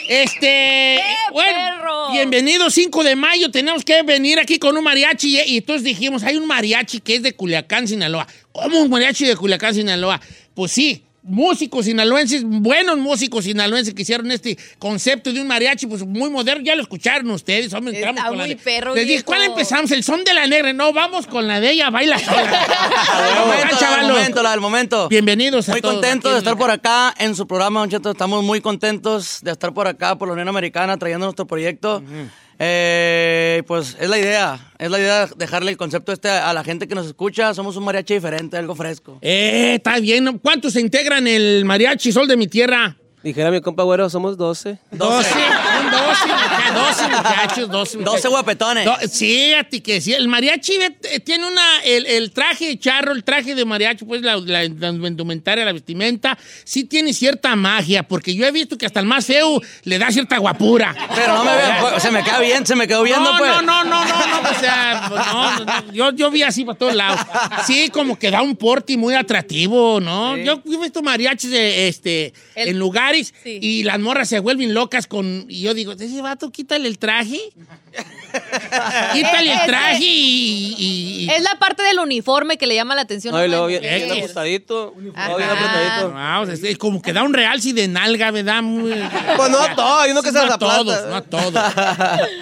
Este. bueno, Bienvenido 5 de mayo, tenemos que venir aquí con un mariachi y, y entonces dijimos, hay un mariachi que es de Culiacán, Sinaloa. ¿Cómo un mariachi de Culiacán, Sinaloa? Pues sí, músicos sinaloenses, buenos músicos sinaloenses que hicieron este concepto de un mariachi, pues muy moderno, ya lo escucharon ustedes, hombre, entramos Está con la muy de- perro, Les dije. ¿cuál empezamos? El son de la negra, no, vamos con la de ella, baila sola. La del momento, la del chavalos. momento, la. Bienvenidos a Muy todos contentos aquí de estar la- por acá en su programa, Don Cheto. Estamos muy contentos de estar por acá, por la Unión Americana, trayendo nuestro proyecto. Eh, pues es la idea, es la idea dejarle el concepto este a la gente que nos escucha. Somos un mariachi diferente, algo fresco. Eh, está bien. ¿Cuántos se integran el mariachi Sol de mi tierra? Dijera mi compa güero, somos 12. 12, son 12, mucha- 12 muchachos, 12 muchachos. 12 guapetones. Do- sí, a ti que sí. El mariachi eh, tiene una. El, el traje de charro, el traje de mariachi, pues la, la, la indumentaria, la vestimenta, sí tiene cierta magia, porque yo he visto que hasta el más feo le da cierta guapura. Pero no me vean, pues, se me queda bien, se me quedó viendo, no, pues. No, no, no, no, no, o sea, pues, no, no, no, yo, yo vi así para todos lados. Sí, como que da un porte muy atractivo, ¿no? Yo, yo he visto mariachis de, este, El- en lugares Sí. y las morras se vuelven locas con... Y yo digo, ese vato, quítale el traje. quítale el traje y... y- y- Es la parte del uniforme que le llama la atención. No, y luego a bien, bien mujeres. ajustadito. Ajá. Todo bien apretadito. Ah, o sea, es como que da un realce de nalga, ¿verdad? Muy- Pues no a todo, hay uno que se no a todos, no a todos.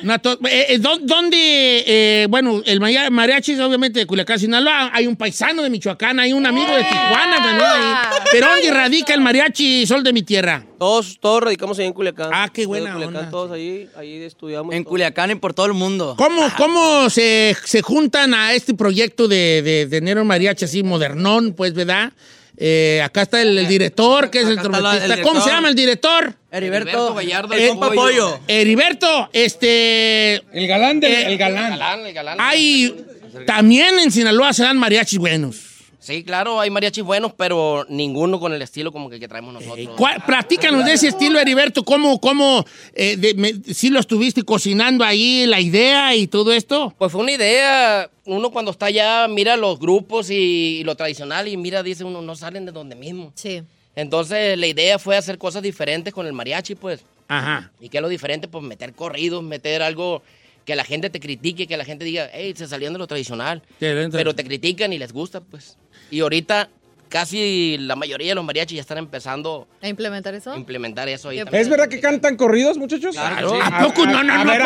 No a todos. Eh, eh, ¿dó- ¿Dónde, eh, bueno, el maria- mariachi es obviamente de Culiacán, Sinaloa, hay un paisano de Michoacán, hay un amigo de Tijuana también ahí. Pero ¿dónde radica el mariachi Sol de mi tierra? Todos, todos radicamos ahí en Culiacán. Ah, qué buena En Culiacán, onda. todos ahí, ahí estudiamos. En todo. Culiacán y por todo el mundo. ¿Cómo, cómo se, se juntan a este proyecto de, de, de Nero Mariachi así modernón, pues, verdad? Eh, acá está el, el director, que es el Acá el trompetista. ¿Cómo se llama el director? Heriberto, Gallardo, el Eh, compa Pollo. Heriberto, este... El galán del Eh, el galán. Galán, el galán. Hay... También en Sinaloa se dan mariachis buenos. Sí, claro, hay mariachis buenos, pero ninguno con el estilo como que, que traemos nosotros. ¿Cuál- Platícanos de ese estilo, Heriberto. ¿Cómo, cómo eh, de- me- si lo estuviste cocinando ahí, la idea y todo esto? Pues fue una idea. Uno cuando está allá mira los grupos y, y lo tradicional y mira, dice uno, no salen de donde mismo. Sí. Entonces la idea fue hacer cosas diferentes con el mariachi, pues. Ajá. ¿Y qué es lo diferente? Pues meter corridos, meter algo que la gente te critique, que la gente diga, hey, se salían de lo tradicional. Pero te critican y les gusta, pues. Y ahorita casi la mayoría de los mariachis ya están empezando ¿A implementar eso? implementar eso ahí ¿Es también. ¿Es verdad que cantan corridos, muchachos? Claro. ¿A poco? No, no, no. ver,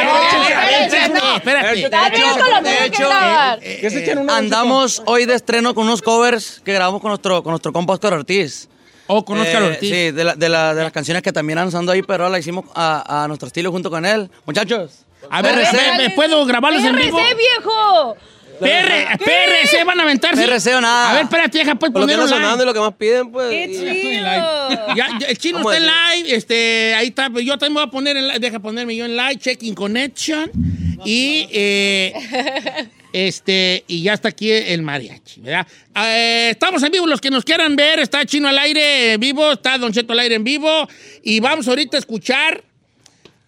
espérate, de hecho, grabar. ¿Qué se echan una Andamos hoy de estreno con unos covers que grabamos con nuestro, con nuestro compa Oscar Ortiz. Oh, con Oscar Eh, Ortiz. Sí, de, la- de, la- de las canciones que también han usando ahí, pero ahora la hicimos a, a nuestro estilo junto con él. Muchachos. A ver. ¿me, puedo grabarlos en vivo? ¡PRC, viejo! PR, PRC van a aventar. PRC o nada. A ver, espérate, deja pues Por lo que poner online. lo que más piden, pues. ¡Qué chido! Ya, ya, el chino ¿Cómo está en live, este, ahí está, pero yo también voy a poner en live, deja ponerme yo en live, checking connection, y eh, este, y ya está aquí el mariachi, ¿verdad? Eh, estamos en vivo, los que nos quieran ver, está Chino al aire en vivo, está Don Cheto al aire en vivo, y vamos ahorita a escuchar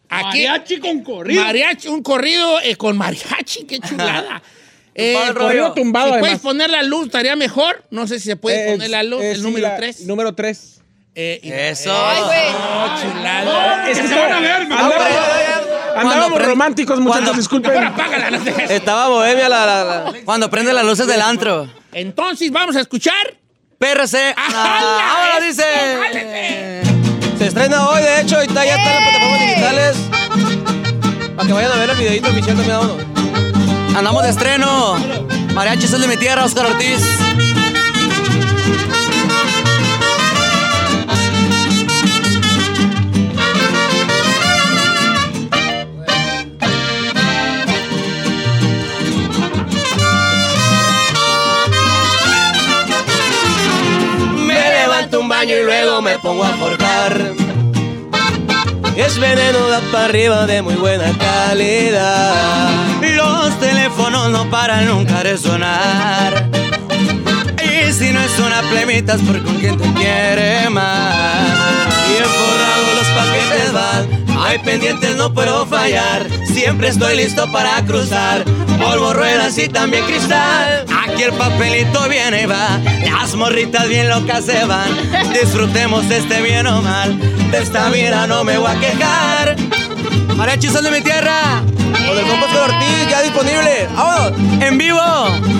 aquí. Mariachi con corrido. Mariachi, un corrido eh, con mariachi, qué chulada. Eh, el tumbado, si puedes poner la luz, estaría mejor. No sé si se puede Eh, poner la luz, eh, el sí, número la- 3. Número 3. Eh, Eso. Ay, güey. Oh, chulada. Es que Se van a ver, andaba- Andábamos prende- románticos, muchachos, disculpen. Ahora apágala, no te- Estaba bohemia la, la, la- Cuando prende las luces del antro. Entonces, vamos a escuchar. PRC. ¡Ajala! Ahora dice. Se estrena hoy, de hecho, y está, ya está en las plataformas digitales. Para que vayan a ver el videito oficial también, vámonos. Andamos de estreno. Mariachi es de mi tierra, Oscar Ortiz. Me levanto un baño y luego me pongo a forjar. Es veneno da para arriba de muy buena calidad. Los teléfonos no paran nunca de sonar. Y si no es una plemita es porque un cliente quiere más. Bien forrados los paquetes van. Hay pendientes, no puedo fallar. Siempre estoy listo para cruzar. Polvo, ruedas y también cristal. Aquí el papelito viene y va. Las morritas bien locas se van. Disfrutemos de este bien o mal. De esta vida no me voy a quejar. Mariachi Sol de mi tierra. Con el compa Oscar Ortiz, ya disponible. ¡Vámonos! En vivo.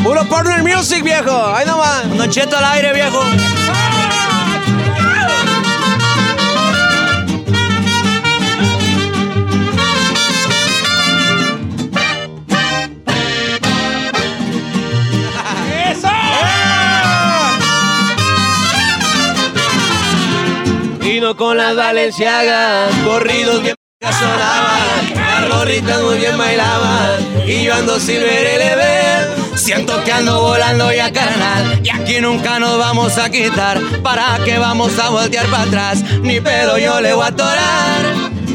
Puro Partner Music, viejo. Ahí nomás. Nocheto al aire, viejo. Vino con las Valenciagas, corridos bien sonaban, las gorritas muy bien bailaban, y yo ando sin ver el EV. Siento que ando volando ya carnal, y aquí nunca nos vamos a quitar, para que vamos a voltear para atrás, ni pedo yo le voy a atorar.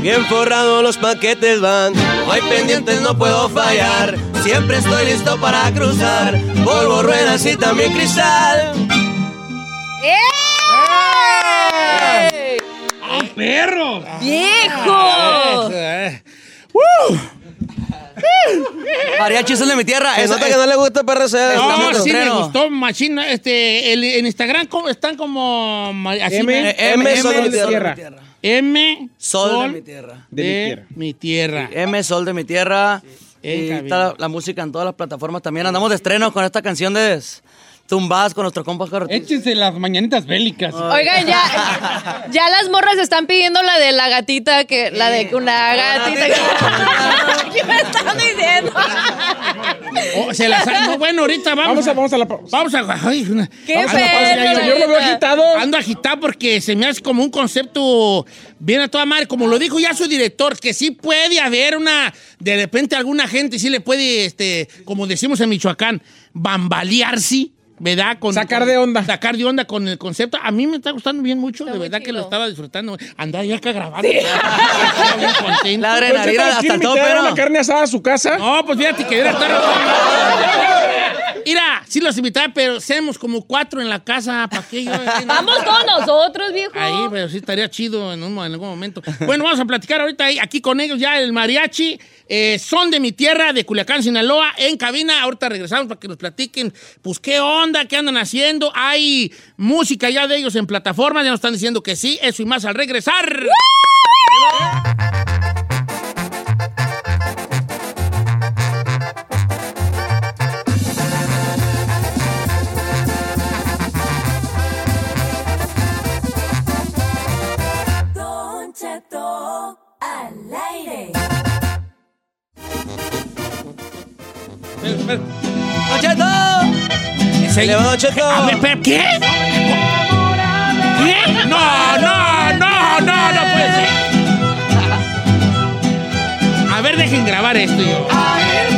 Bien forrados los paquetes van, hoy pendientes no puedo fallar, siempre estoy listo para cruzar, polvo, ruedas y también cristal. Perro! ¡Viejo! Mariachi Sol de mi tierra. Se nota que no le gusta PRC. No, sí me gustó, machina. Este, el- en Instagram están como... Así, M. Eh, M, Sol de mi tierra. M, Sol de mi tierra. De mi tierra. mi tierra. M, Sol de mi tierra. Está la, la música en todas las plataformas también. Andamos de estreno con esta canción de Tumbas con nuestro compa Oscar Ortiz. Échense las mañanitas bélicas. Oigan, ya, ya las morras están pidiendo la de la gatita, que la de una gatita. ¿Qué me están diciendo? Oh, se las no, bueno, ahorita vamos. Vamos a, vamos a la pausa. Vamos a. ay, una- Qué vamos a la pausa, yo- lo veo agitado. Ando agitado porque se me hace como un concepto bien a toda madre. Como lo dijo ya su director, que sí puede haber una. De repente, alguna gente sí le puede, este, como decimos en Michoacán, bambalearse. ¿Verdad? Con, Sacar de onda. Sacar de onda con el concepto. A mí me está gustando bien mucho. Está de verdad que lo estaba disfrutando. Andaba yo acá grabando. Estaba bien contento. La adrenalina ¿nos hasta quiere el invitar tope, a una ¿no? carne asada a su casa? No, pues fíjate que era estar. Mira, sí los invitaba, pero seamos como cuatro en la casa. ¿Para qué yo? Vamos con nosotros, viejo. Ahí, pero sí estaría chido en, un- en algún momento. Bueno, vamos a platicar ahorita ahí, aquí con ellos ya el mariachi. eh, son de mi tierra, de Culiacán, Sinaloa, en cabina. Ahorita regresamos para que nos platiquen, pues, qué onda, qué andan haciendo. Hay música ya de ellos en plataformas, ya nos están diciendo que sí, eso y más al regresar. Don ¡Don Cheto! Se le va. A ver, pero, ¿qué? ¿Qué? No, no, no, no, no puede ser. A ver, dejen grabar esto yo. Calma.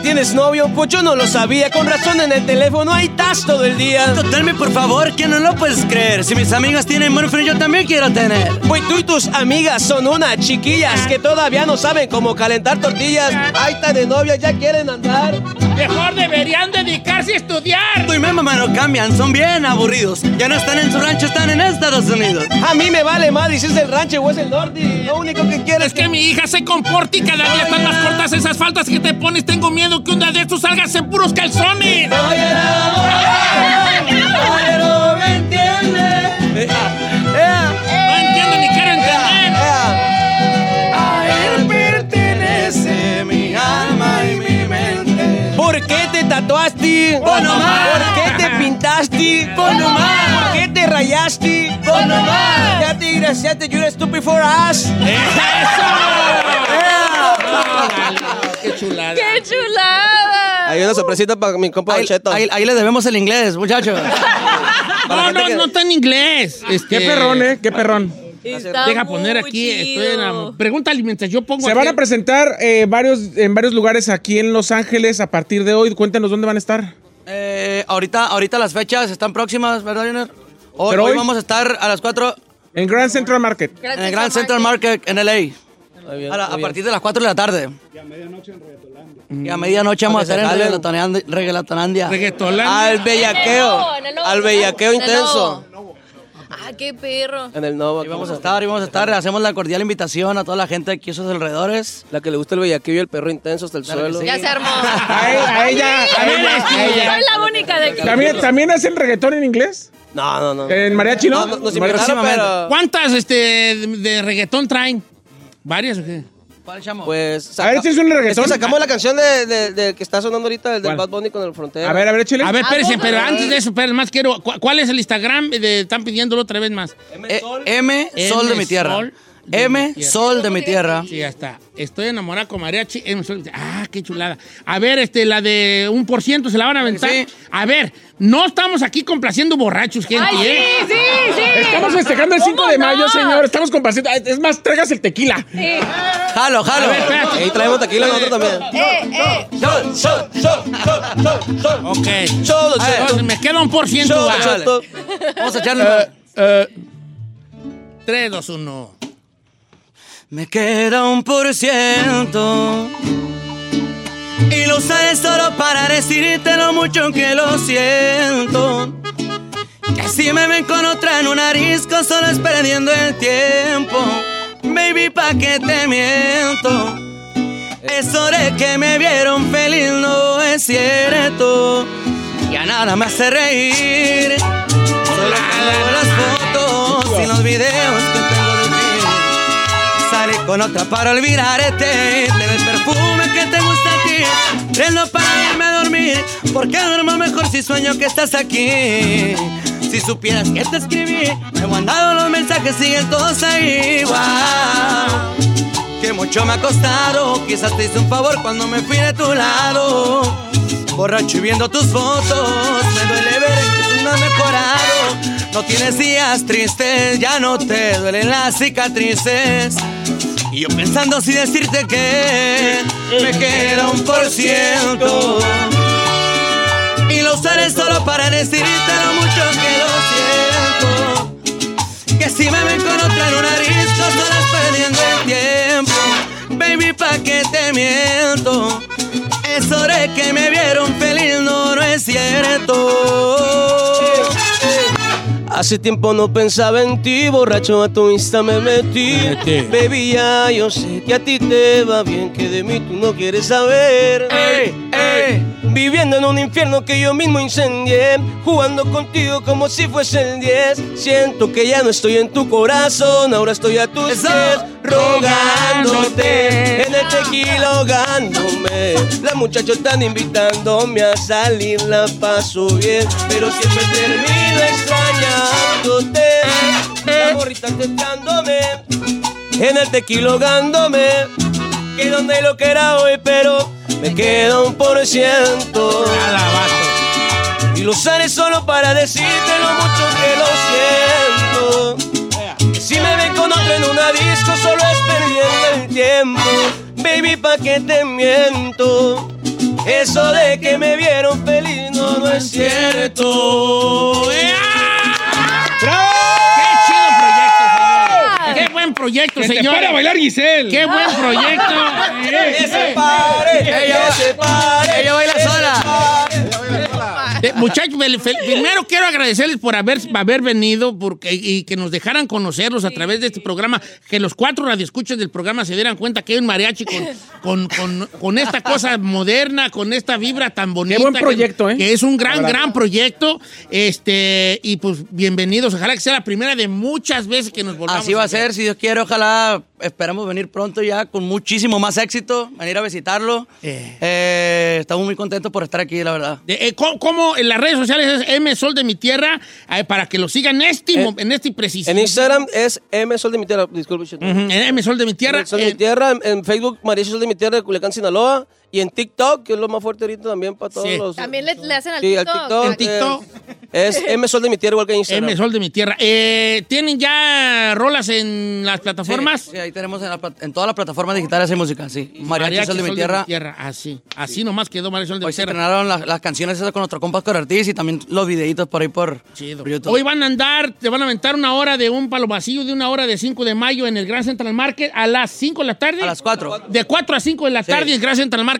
Tienes novio? Pues yo no lo sabía. Con razón en el teléfono ahí estás todo el día. Totalme, por favor, que no lo puedes creer. Si mis amigas tienen boyfriend, yo también quiero tener. Pues tú y tus amigas son unas chiquillas que todavía no saben cómo calentar tortillas. Ahí está de novia, ya quieren andar. Mejor deberían dedicarse a estudiar. Tú y mi mamá no cambian, son bien aburridos. Ya no están en su rancho, están en Estados Unidos. A mí me vale madre si es el rancho o es el norte. Lo único que quiero Es que mi hija se comporta y cada día están más cortas esas faltas que te pones. Tengo miedo que un día de estos salgas en puros calzones. no me entiende. Tatuaste? Nomás. ¿Por qué te pintaste? Nomás. ¿Por qué te rayaste? Nomás. Ya te graciaste, you're stupid for us. Qué chulada. ¡Qué chulada! Hay una sorpresita para mi compa Ahí, Cheto. ahí- ahí les debemos el inglés, muchachos. No, no, que- no está en inglés. Este, Qué perrón, ¿eh? Qué perrón. Está Deja poner aquí. Estoy en la-. Pregúntale mientras yo pongo. Se aquí. van a presentar eh, varios, en varios lugares aquí en Los Ángeles a partir de hoy. Cuéntanos dónde van a estar. Eh, ahorita, ahorita las fechas están próximas, ¿verdad, Junior? Hoy, Pero hoy hoy- vamos a estar a las 4 En Grand Central Market. en el Grand Central Market en LA. A, la- a partir de las 4 de la tarde. Y a medianoche en Reggaetolandia. Y a medianoche vamos a estar en. Reggaetolandia-. Al bellaqueo. Al ¿no? bellaqueo En el intenso. Ah, qué perro. En el nuevo. Y vamos a estar, y vamos a estar. Hacemos la cordial invitación a toda la gente aquí a sus alrededores. La que le gusta el bellaqueo y el perro intenso hasta el Claro suelo. sí. Ya se armó. A, a ella, a ella, a ella. Soy la única de aquí. ¿También, ¿También hacen reggaetón en inglés? No, no, no. ¿En mariachi no? No, no, Mariachi. pero- ¿Cuántas este, de, de reggaetón traen? ¿Varias o qué? ¿Cuál chamo? Pues. A ver, ¿tienes un reggaetón? Es que sacamos la canción de, de- de que está sonando ahorita, el del. Bad Bunny con el frontera. A ver, a ver, échale. A ver, espérense, pero antes de eso, espérense, más quiero. ¿cu- ¿Cuál es el Instagram? De, están pidiéndolo otra vez más. Eh, M, Sol de mi tierra. Sol de M. Sol de mi tierra. Sí, ya está. Estoy enamorada con mariachi. M, Sol de- Ah, qué chulada. A ver, este, la de un por ciento se la van a aventar. Sí. A ver, no estamos aquí complaciendo borrachos, gente. ¡Ay, ¿eh? sí, sí, sí! Estamos festejando el 5 ¿Cómo de mayo, no? señor. Estamos complaciendo. Es más, traigas el tequila. Sí. Jalo, jalo. A ver, espérate. Ahí traemos tequila nosotros también. ¡Eh, eh! Sol, sol, sol, sol, sol, sol. Ok. Solo, A ver, entonces me queda un por ciento. Vamos a echarle. Eh, 3, 2, 1. Me queda un por ciento. Y lo usaré solo para decirte lo mucho que lo siento. Que si me ven con otra en un arisco, solo es perdiendo el tiempo. Baby, pa' que te miento. Eso de que me vieron feliz no es cierto. Ya nada me hace reír. Solo las fotos y los videos que. Con otra para olvidarte del perfume que te gusta a ti. Prendo para irme a dormir, porque duermo mejor si sueño que estás aquí. Si supieras que te escribí, me mandado los mensajes, siguen todos ahí. Wow. Que mucho me ha costado, quizás te hice un favor cuando me fui de tu lado. Borracho y viendo tus fotos, me duele ver mejorado. No tienes días tristes, ya no te duelen las cicatrices. Y yo pensando si decirte que me queda un por ciento. Y lo usaré solo para decirte lo mucho que lo siento. Que si me ven con otra en un arisco, solo es perdiendo el tiempo. Baby, pa' que te miento. Eso de que me vieron feliz no, no es cierto. Hace tiempo no pensaba en ti, borracho a tu Insta me metí. Mete. Baby, ya yo sé que a ti te va bien, que de mí tú no quieres saber. ¡Ey, ey! Viviendo en un infierno que yo mismo incendié, jugando contigo como si fuese el 10. Siento que ya no estoy en tu corazón, ahora estoy a tus Eso. pies, rogándote, en el tequila ahogándome. Las muchachas están invitándome a salir, la paso bien, pero siempre termino La morrita testándome, en el tequila ahogándome. Que donde lo que era hoy, pero me queda un por ciento. Y lo usaré solo para decirte lo mucho que lo siento. Que si me ven con otro en una disco, solo es perdiendo el tiempo. Baby, pa' que te miento. Eso de que me vieron feliz no, no es cierto. ¡Qué proyecto, señor! pare a bailar, Giselle. ¡Qué buen proyecto! Eh, Que se pare, Ella que se pare. ella baila que se sola. Muchachos, primero quiero agradecerles por haber, haber venido porque, y que nos dejaran conocerlos a través de este programa, que los cuatro radioescuchas del programa se dieran cuenta que hay un mariachi con, con, con- con esta cosa moderna, con esta vibra tan bonita. buen que- proyecto, que, ¿eh? es un gran, gran proyecto. Este, y pues bienvenidos. Ojalá que sea la primera de muchas veces que nos volvamos Así va a ser, si Dios quiere, ojalá esperamos venir pronto ya con muchísimo más éxito, venir a visitarlo. Eh. Eh, estamos muy contentos por estar aquí, la verdad. De- eh, ¿cómo, cómo en las redes sociales es M Sol de mi Tierra? eh, para que lo sigan en este, mo- en este preciso. En Instagram es M Sol de mi tierra, disculpe. Ujú, en M Sol de mi Tierra. M Sol de eh, mi tierra, en, en Facebook María Sol de mi tierra de Culiacán, Sinaloa. Y en TikTok, que es lo más fuerte ahorita también para todos Sí. los. También le, le hacen al Sí, al TikTok. TikTok. En TikTok. eh, es M Sol de mi tierra, igual que en Instagram. M Sol de mi Tierra. Eh, ¿Tienen ya rolas en las plataformas? Sí, sí, ahí tenemos en, la en todas las plataformas digitales hay música, sí. Mariachi, Sol de mi tierra. Así. Así nomás quedó Mariachi Sol de Hoy mi se Tierra. estrenaron las, las canciones esas con nuestro compa Oscar Ortiz y también los videitos por ahí por, Chido. por YouTube. Hoy van a andar, te van a aventar una hora de un palo vacío de una hora de 5 de mayo en el Grand Central Market a las 5 de la tarde. A las 4. De 4 a 5 de la tarde en el Grand Central Market.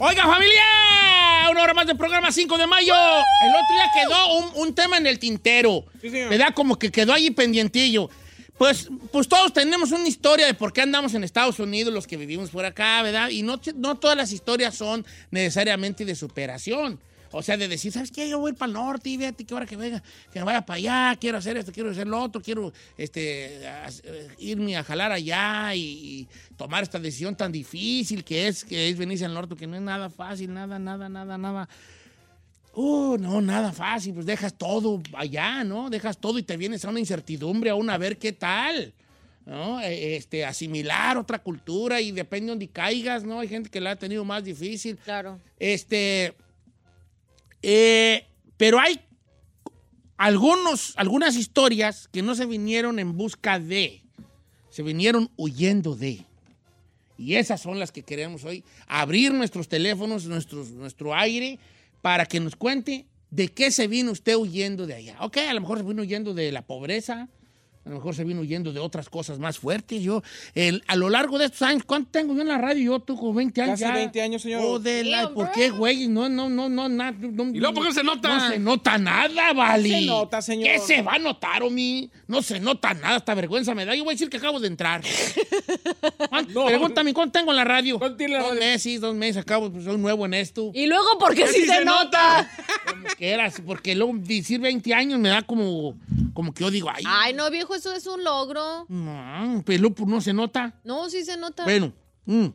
Oiga, familia, una hora más de programa 5 de mayo. El otro día quedó un, un tema en el tintero. señor. ¿Verdad? Como que quedó ahí pendientillo. Pues, pues todos tenemos una historia de por qué andamos en Estados Unidos, los que vivimos por acá, ¿verdad? Y no, no todas las historias son necesariamente de superación. O sea, de decir, ¿sabes qué? Yo voy a para el norte y fíjate que ahora que venga, que me vaya para allá, quiero hacer esto, quiero hacer lo otro, quiero este, a- eh, irme a jalar allá y, y tomar esta decisión tan difícil que es, que es venirse al norte, que no es nada fácil, nada, nada, nada, nada. Uh, no, nada fácil, pues dejas todo allá, ¿no? Dejas todo y te vienes a una incertidumbre, a una ver qué tal. ¿no? Eh, Este, asimilar otra cultura y depende de donde caigas, ¿no? Hay gente que la ha tenido más difícil. Claro. Este, eh, pero hay algunos, algunas historias que no se vinieron en busca de, se vinieron huyendo de. Y esas son las que queremos hoy, abrir nuestros teléfonos, nuestros, nuestro aire, para que nos cuente de qué se vino usted huyendo de allá. Ok, a lo mejor se vino huyendo de la pobreza, a lo mejor se vino huyendo de otras cosas más fuertes. Yo, el- a lo largo de estos años, ¿cuánto tengo yo en la radio? Yo tengo 20 años Casi ya. 20 años, señor. Oh, de la- Damn, ¿Por qué, güey? No, no, no, no, na- no. ¿Y luego por qué no se nota? No se nota nada, vale. Se nota, señor. ¿Qué se va a notar, Omi? No se nota nada, hasta vergüenza me da. Yo voy a decir que acabo de entrar. ¿Cuánto- Pregúntame, ¿cuánto tengo en la radio? ¿Cuánto tiene la dos radio? meses, dos meses, acabo, pues soy nuevo en esto. Y luego, porque sí se, nota. Como quieras, porque luego decir 20 años me da como, como que yo digo, ay, Ay, no, viejo, eso es un logro. no, luego, pues, no se nota. No, sí se nota. Bueno, mm.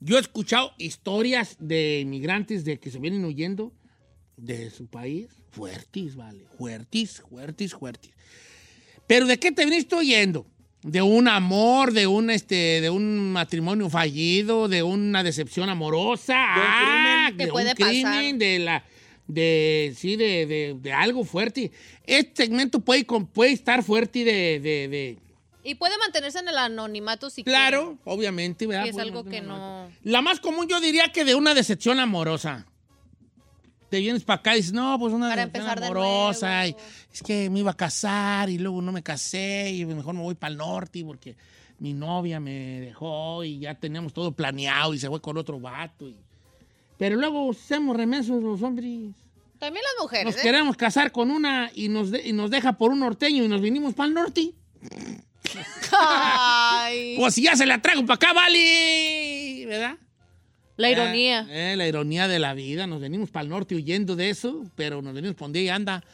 yo he escuchado historias de inmigrantes de que se vienen huyendo de su país. Fuertis, vale. Fuertis, fuertis, fuertis. Pero ¿de qué te viniste huyendo? De un amor, de un, este, de un matrimonio fallido, de una decepción amorosa. De un ah, crimen. De puede un crimen, pasar. de la... De, sí, de, de- de algo fuerte. Este segmento puede, puede estar fuerte de- de- de, Y puede mantenerse en el anonimato si Claro, obviamente, ¿verdad? es algo que no. La más común yo diría que de una decepción amorosa. Te vienes para acá y dices, no, pues una Para decepción empezar de amorosa. y es que me iba a casar y luego no me casé y mejor me voy para el norte porque mi novia me dejó y ya teníamos todo planeado y se fue con otro vato. y- Pero luego hacemos remensos los hombres. También las mujeres, Nos ¿eh? queremos casar con una y nos, de- y nos deja por un norteño y nos vinimos para el norte. Ay. Pues si ya se la traigo para acá, vale. ¿Verdad? La ironía. Eh, la ironía de la vida. Nos venimos para el norte huyendo de eso, pero nos venimos para donde anda.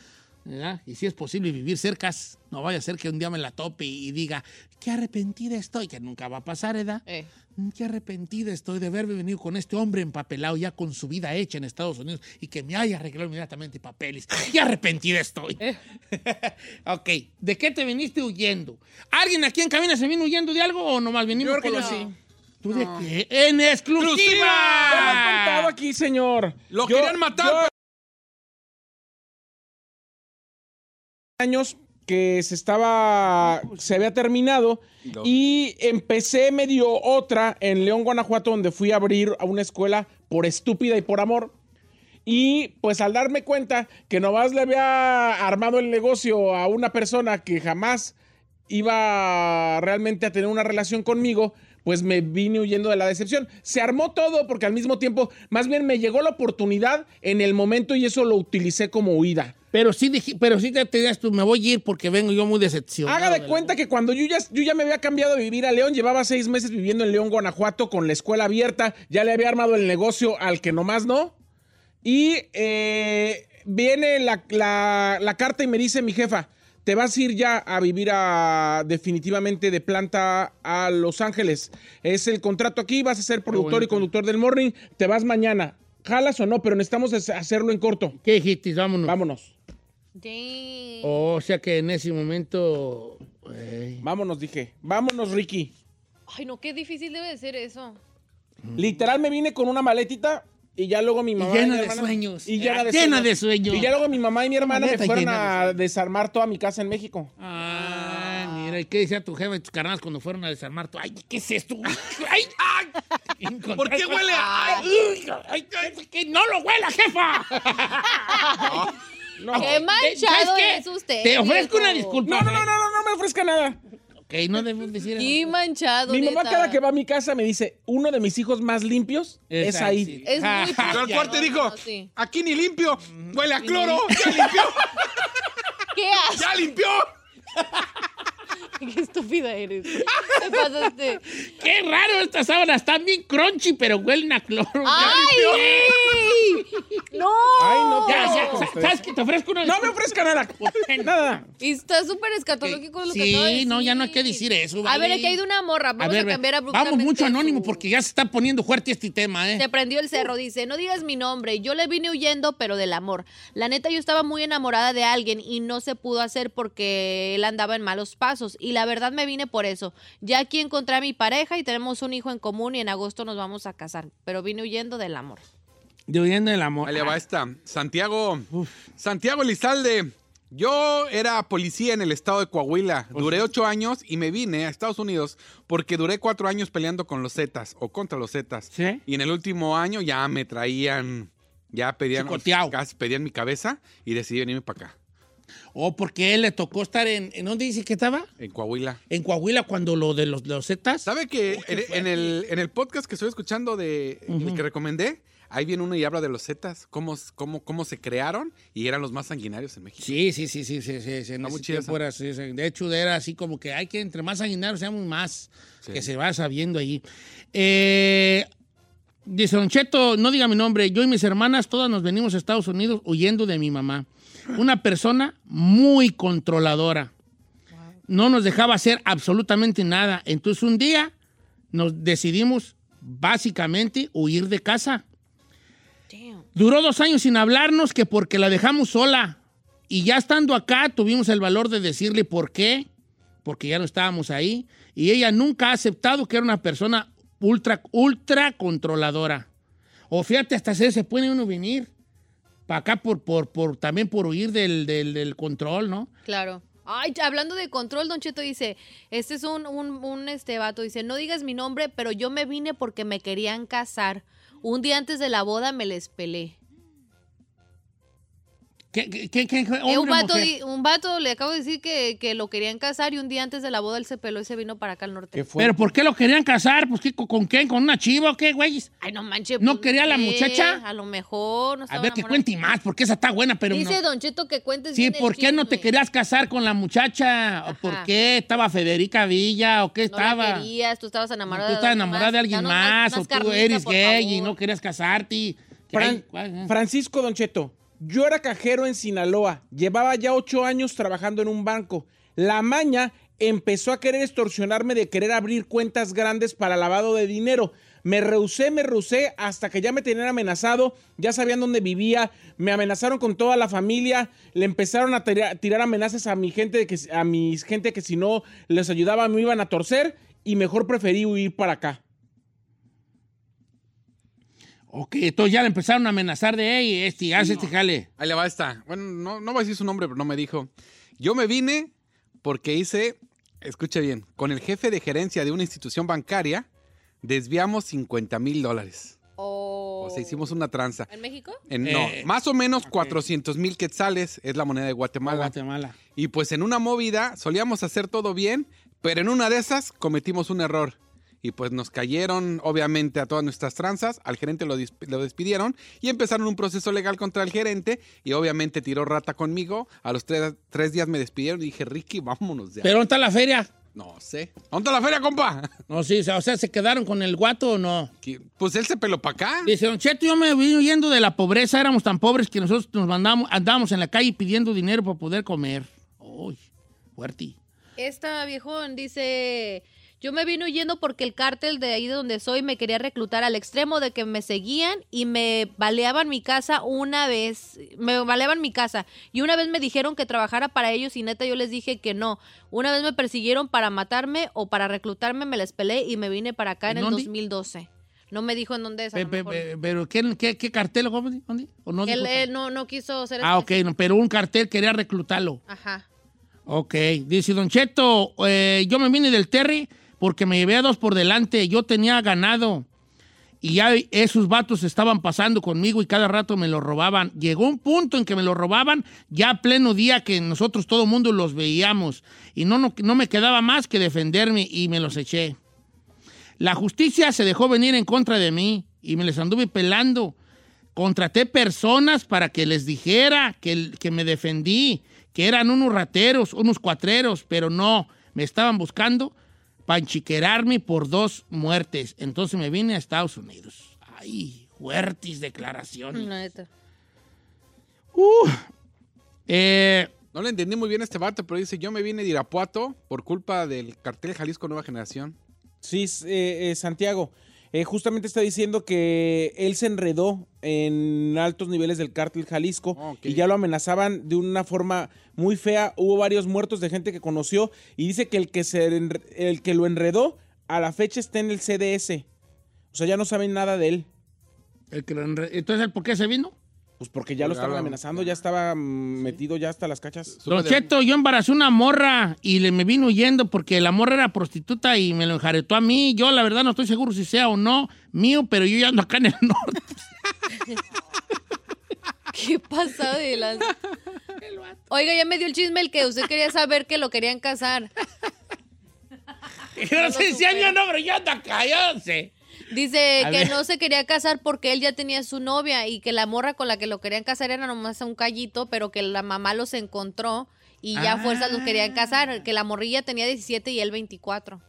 ¿Verdad? Y si es posible vivir cercas, no vaya a ser que un día me la tope y, y diga, qué arrepentida estoy, que nunca va a pasar, ¿verdad? Eh. Mm, Qué arrepentida estoy de haberme venido con este hombre empapelado ya con su vida hecha en Estados Unidos y que me haya arreglado inmediatamente papeles. Qué arrepentida estoy. ok, ¿de qué te viniste huyendo? ¿Alguien aquí en cabina se vino huyendo de algo o nomás venimos Yo creo que por yo los- sí. ¿Tú de qué? ¡En exclusiva! Ya lo he contado aquí, señor. Lo Yo- querían matar. yo- años que se estaba, se había terminado y empecé medio otra en León, Guanajuato, donde fui a abrir a una escuela por estúpida y por amor. Y pues al darme cuenta que nomás le había armado el negocio a una persona que jamás iba realmente a tener una relación conmigo, pues me vine huyendo de la decepción. Se armó todo porque al mismo tiempo, más bien me llegó la oportunidad en el momento y eso lo utilicé como huida. Pero sí, dije, pero sí te tenías tú, me voy a ir porque vengo yo muy decepcionado. Haga de cuenta que cuando yo ya, yo ya me había cambiado de vivir a León, llevaba seis meses viviendo en León, Guanajuato, con la escuela abierta, ya le había armado el negocio al que nomás no. Y eh, viene la, la- la carta y me dice mi jefa, te vas a ir ya a vivir a, definitivamente de planta a Los Ángeles. Es el contrato aquí, vas a ser productor y conductor del morning, te vas mañana. ¿Jalas o no? Pero necesitamos hac- hacerlo en corto. ¿Qué dijiste? Vámonos. Vámonos. Dang. O sea que en ese momento... Vámonos, dije. Vámonos, Ricky. Ay, no, qué difícil debe de ser eso. Literal me vine con una maletita y ya luego mi mamá llena mi de sueños. Y llena de Llena sueños. de sueños. Y ya luego mi mamá y mi hermana me Neta, fueron llena de a desarmar toda mi casa en México. Ay, mira, ¿y qué decía tu jefe y tus carnales cuando fueron a desarmar tu? Ay, ¿qué es esto? Ay, ay. ¿Por qué huele a- Ay, ay, ay, que no lo huela, jefa. No. Qué manchado qué? es usted. Te ofrezco una disculpa. No, no, no, no, no, no me ofrezca nada. Ok, no debemos decir Qué eso. manchado. Mi mamá neta. cada que va a mi casa me dice, uno de mis hijos más limpios es, Es ahí. Es muy Yo al cuarto no, dijo, no, sí. aquí ni limpio, huele a cloro, ya limpió, ¿Qué haces? ya limpió. Qué estúpida eres. Te pasaste. Qué raro, estas sábanas están bien crunchy, pero huelen a cloro. ¡Ay! ¡No! Ay, no, Ya. ¿sabes qué? Te ofrezco una No me disculpa. ofrezca nada. Nada. Y está súper escatológico lo que acabo de Sí, no, decir. ya no hay que decir eso. A vale. ver, aquí hay de una morra. Vamos a, ver, cambiar ve, abruptamente. Vamos mucho anónimo porque ya se está poniendo fuerte este tema, ¿eh? Se prendió el cerro, dice, no digas mi nombre, yo le vine huyendo, pero del amor. La neta, yo estaba muy enamorada de alguien y no se pudo hacer porque él andaba en malos pasos. Y la verdad me vine por eso. Ya aquí encontré a mi pareja y tenemos un hijo en común y en agosto nos vamos a casar. Pero vine huyendo del amor. De huyendo del amor. Ahí le va esta. Santiago, Santiago Elizalde. Yo era policía en el estado de Coahuila. Duré ocho años y me vine a Estados Unidos porque duré cuatro años peleando con los Zetas o contra los Zetas. ¿Sí? Y en el último año ya me traían, ya pedían, pedían mi cabeza y decidí venirme para acá, O porque él le tocó estar en. ¿En dónde dice que estaba? en Coahuila. En Coahuila cuando lo de los, los Zetas. ¿Sabe que en, en el, en el podcast que estoy escuchando de el que recomendé, ahí viene uno y habla de los Zetas, cómo, cómo, cómo se crearon y eran los más sanguinarios en México. Sí, sí, sí, sí, sí, sí, sí, en ese tiempo era sí. De hecho, era así como que hay que entre más sanguinarios seamos más, que se va sabiendo allí. Eh, dice Don Cheto, no diga mi nombre, yo y mis hermanas todas nos venimos a Estados Unidos huyendo de mi mamá. Una persona muy controladora. No nos dejaba hacer absolutamente nada. Entonces un día nos decidimos básicamente huir de casa. Duró dos años sin hablarnos que porque la dejamos sola. Y ya estando acá tuvimos el valor de decirle por qué, porque ya no estábamos ahí. Y ella nunca ha aceptado que era una persona ultra, ultra controladora. O fíjate, hasta se, puede uno venir para acá por, por, por, también por huir del, del- del control, ¿no? Claro. Ay, hablando de control, Don Cheto dice, este es un, un, un, este vato, dice, no digas mi nombre, pero yo me vine porque me querían casar. Un día antes de la boda me les pelé. ¿Qué, qué, qué, qué- Eh, un, vato, mujer? di- un vato, le acabo de decir que, que lo querían casar y un día antes de la boda él se peló y se vino para acá al norte. ¿Pero por qué lo querían casar? Pues, ¿qué, ¿con, quién? ¿Con una chiva o qué, güey? Ay, no manches. ¿No pues, quería la ¿qué? muchacha? A lo mejor. No A ver, que cuente más, porque esa está buena, pero Dice no. Don Cheto que cuentes Sí, bien el ¿por qué no te querías casar con la muchacha? ¿O ¿Por qué estaba Federica Villa? ¿O qué No la estaba? querías, tú estabas enamorada ¿Tú estabas enamorada de alguien más? ¿O tú carnita, eres gay y no querías casarte? ¿Qué Fran-. Francisco Don Cheto, yo era cajero en Sinaloa. Llevaba ya ocho años trabajando en un banco. La maña empezó a querer extorsionarme de querer abrir cuentas grandes para lavado de dinero. Me rehusé, me rehusé hasta que ya me tenían amenazado, ya sabían dónde vivía, me amenazaron con toda la familia, le empezaron a tira- tirar amenazas a mi gente de que a mi gente que si no les ayudaba me iban a torcer y mejor preferí huir para acá. Ok, entonces ya le empezaron a amenazar de, hey, este, haz este jale. Ahí le va esta. Bueno, no, no voy a decir su nombre, pero no me dijo. Yo me vine porque hice, escuche bien, con el jefe de gerencia de una institución bancaria, desviamos 50 mil dólares. Oh. O sea, hicimos una tranza. ¿En México? En- no, Eh, más o menos 400 mil quetzales es la moneda de Guatemala. Guatemala. Y pues en una movida solíamos hacer todo bien, pero en una de esas cometimos un error. Y pues nos cayeron, obviamente, a todas nuestras tranzas. Al gerente lo, despidieron y empezaron un proceso legal contra el gerente. Y obviamente tiró rata conmigo. A los tres, tres días me despidieron y dije, Ricky, vámonos ya. ¿Pero dónde está la feria? No sé. ¿Dónde está la feria, compa? No, sí, o sea, o sea, ¿se quedaron con el guato o no? Pues él se peló para acá. Dice, Don Cheto, yo me vine huyendo de la pobreza, éramos tan pobres que nosotros nos mandamos, andábamos en la calle pidiendo dinero para poder comer. Uy, fuerte. Esta viejón dice, yo me vine huyendo porque el cártel de ahí de donde soy me quería reclutar al extremo de que me seguían y me baleaban mi casa una vez, me baleaban mi casa y una vez me dijeron que trabajara para ellos y neta yo les dije que no. Una vez me persiguieron para matarme o para reclutarme, me les pelé y me vine para acá en, ¿En el dónde? 2012. No me dijo en dónde es. Pe- pe- pero ¿qué, qué, qué cartel? ¿Dónde? ¿Dónde? ¿O no él, dijo? él no, no quiso hacer Ah, ok, no, pero un cartel quería reclutarlo. Ajá. Ok, dice Don Cheto, eh, yo me vine del Terry porque me llevé a dos por delante, yo tenía ganado y ya esos vatos estaban pasando conmigo y cada rato me lo robaban. Llegó un punto en que me lo robaban ya a pleno día que nosotros todo mundo los veíamos y no, no, no me quedaba más que defenderme y me los eché. La justicia se dejó venir en contra de mí y me les anduve pelando. Contraté personas para que les dijera que, que me defendí, que eran unos rateros, unos cuatreros, pero no, me estaban buscando para enchiquerarme por dos muertes. Entonces me vine a Estados Unidos. Ay, fuertes declaraciones. La neta. Uh, eh, No le entendí muy bien a este vato, pero dice, yo me vine de Irapuato por culpa del cartel Jalisco Nueva Generación. Sí, eh, eh, Santiago. Eh, justamente está diciendo que él se enredó en altos niveles del cártel Jalisco y ya lo amenazaban de una forma muy fea. Hubo varios muertos de gente que conoció y dice que el que, se enre- el que lo enredó a la fecha está en el CDS. O sea, ya no saben nada de él. El que lo enre- Entonces, ¿por qué se vino? Pues porque ya lo estaban amenazando, ya estaba mm, metido ya hasta las cachas. Don Cheto, yo embaracé una morra y le me vino huyendo porque la morra era prostituta y me lo enjaretó a mí. Yo, la verdad, no estoy seguro si sea o no mío, pero yo ya ando acá en el norte. ¿Qué pasa de la... Oiga, ya me dio el chisme el que usted quería saber que lo querían casar. Yo no sé si año no, pero yo ando acá, yo no sé. Dice A que ver. no se quería casar porque él ya tenía su novia y que la morra con la que lo querían casar era nomás un callito, pero que la mamá los encontró y ya a fuerzas los querían casar, que la morrilla tenía 17 y él 24.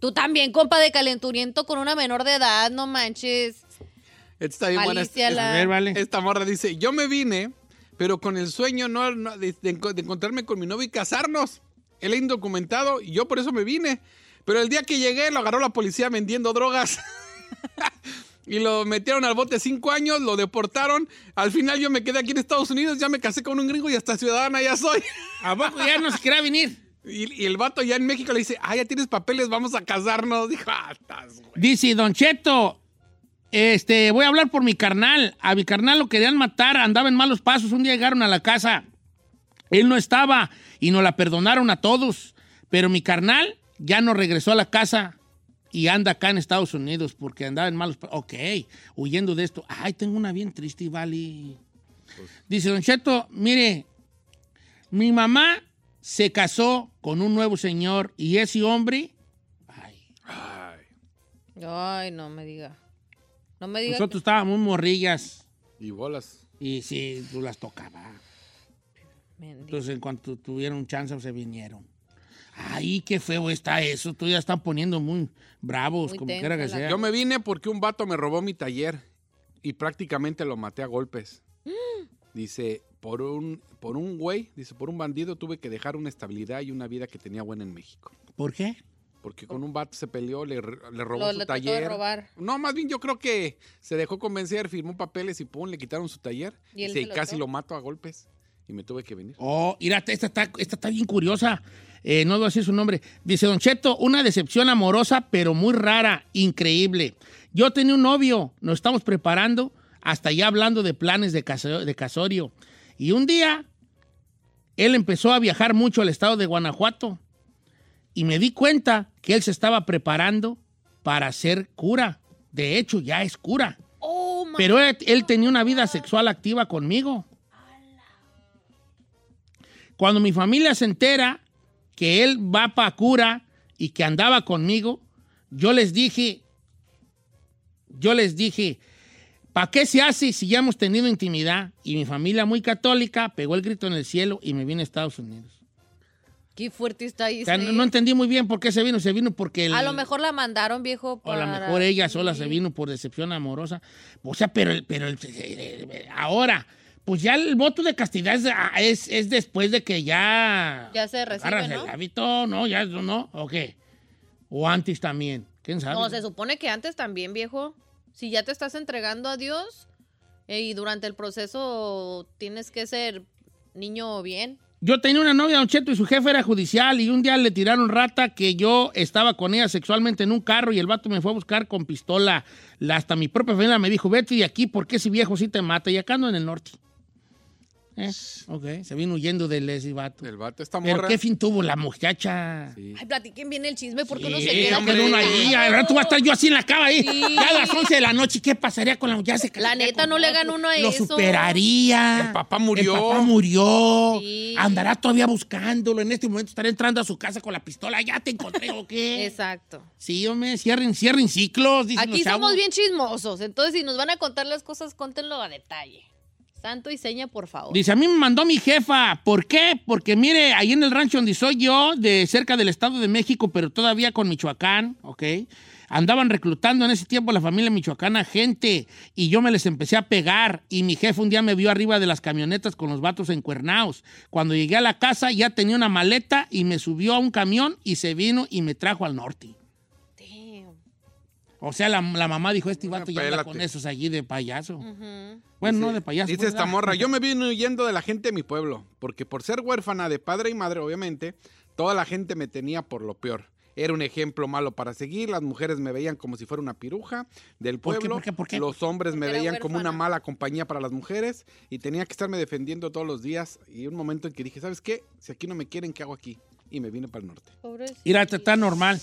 Tú también, compa de calenturiento con una menor de edad, no manches. Esta está bien buena. Alicia, Esta- la- A ver, vale. Esta morra dice, yo me vine, pero con el sueño no, no- de, de enco- de encontrarme con mi novio y casarnos. Él es indocumentado y yo por eso me vine. Pero el día que llegué lo agarró la policía vendiendo drogas. y lo metieron al bote cinco años, lo deportaron. Al final yo me quedé aquí en Estados Unidos, ya me casé con un gringo y hasta ciudadana ya soy. ¿A poco ya no se quería venir? Y, y el vato ya en México le dice, ah, ya tienes papeles, vamos a casarnos. Dijo, ah, estás, güey. Dice, Don Cheto, este, voy a hablar por mi carnal. A mi carnal lo querían matar, andaba en malos pasos. Un día llegaron a la casa. Él no estaba y nos la perdonaron a todos. Pero mi carnal ya no regresó a la casa y anda acá en Estados Unidos porque andaba en malos. Ok, huyendo de esto. Ay, tengo una bien triste, vale. Dice, Don Cheto, mire, mi mamá se casó con un nuevo señor y ese hombre Ay, no me diga. No me diga. Nosotros estábamos morrillas. Y bolas. Y sí, tú las tocaba. Entonces, en cuanto tuvieron chance, se vinieron. Ay, qué feo está eso. Tú ya están poniendo muy bravos, Muy como quiera que sea. Yo me vine porque un vato me robó mi taller y prácticamente lo maté a golpes. Dice, por un, por un güey, dice, por un bandido tuve que dejar una estabilidad y una vida que tenía buena en México. ¿Por qué? Porque con un vato se peleó, le, le robó Lo- su le trató de taller. robar. No, más bien yo creo que se dejó convencer, firmó papeles y pum, le quitaron su taller. ¿Y él Dice, se lo casi lo mato a golpes y me tuve que venir. Oh, mira, esta está, esta está bien curiosa. Eh, no voy a decir su nombre. Dice Don Cheto, una decepción amorosa, pero muy rara, increíble. Yo tenía un novio, nos estamos preparando, hasta ya hablando de planes de, caso- de casorio. Y un día, él empezó a viajar mucho al estado de Guanajuato. Y me di cuenta que él se estaba preparando para ser cura. De hecho, ya es cura. Oh, Pero él, él tenía una vida sexual activa conmigo. Cuando mi familia se entera que él va para cura y que andaba conmigo, yo les dije, yo les dije, ¿para qué se hace si ya hemos tenido intimidad? Y mi familia muy católica pegó el grito en el cielo y me vine a Estados Unidos. Qué fuerte está ahí. O sea, no, no entendí muy bien por qué se vino. Se vino porque el, A lo mejor la mandaron, viejo. o a lo para- mejor ella sola Sí. se vino por decepción amorosa. O sea, pero, pero ahora, pues ya el voto de castidad es, ah, es, es después de que ya Ya se recibe, ¿no? el hábito, ¿no? Ya, ¿no? ¿O qué? O antes también. ¿Quién sabe? No, se supone que antes también, viejo. Si ya te estás entregando a Dios eh, y durante el proceso tienes que ser niño bien. Yo tenía una novia, Don Cheto, y su jefe era judicial, y un día le tiraron rata que yo estaba con ella sexualmente en un carro y el vato me fue a buscar con pistola. La- hasta mi propia familia me dijo, vete de aquí porque ese viejo sí te mata. Y acá ando en el norte. Eh, ok, se vino huyendo del ese vato. El vato está Pero morra. qué fin tuvo la muchacha. Ay, platiquen bien el chisme porque uno Sí, se queda. hombre, uno allí, al rato va a estar yo así en la cama ahí. Sí. Ya a las 11 de la noche, ¿qué pasaría con la muchacha? Se La neta, no le ganó uno a Lo eso. superaría. El papá murió. El papá murió. Sí. Andará todavía buscándolo. En este momento estará entrando a su casa con la pistola. ¿Ya te encontré o qué? Exacto. Sí, hombre, cierren, cierren ciclos. dicen Aquí los chavos. somos bien chismosos, entonces si nos van a contar las cosas, contenlo a detalle. Santo y seña, por favor. Dice, a mí me mandó mi jefa. ¿Por qué? Porque mire, ahí en el rancho donde soy yo, de cerca del Estado de México, pero todavía con Michoacán, ¿ok? Andaban reclutando en ese tiempo la familia michoacana gente y yo me les empecé a pegar y mi jefe un día me vio arriba de las camionetas con los vatos encuernados. Cuando llegué a la casa ya tenía una maleta y me subió a un camión y se vino y me trajo al norte. O sea, la, la mamá dijo, este vato ya anda con esos allí de payaso. Bueno, no de payaso. Dice pues, esta ¿verdad? morra, yo me vine huyendo de la gente de mi pueblo, porque por ser huérfana de padre y madre, obviamente, toda la gente me tenía por lo peor. Era un ejemplo malo para seguir, las mujeres me veían como si fuera una piruja del ¿Por qué, pueblo, por qué, por qué? los hombres me veían como una mala compañía para las mujeres y tenía que estarme defendiendo todos los días y un momento en que dije, ¿sabes qué? Si aquí no me quieren, ¿qué hago aquí? Y me vine para el norte. Pobrecito. Mira, está está normal.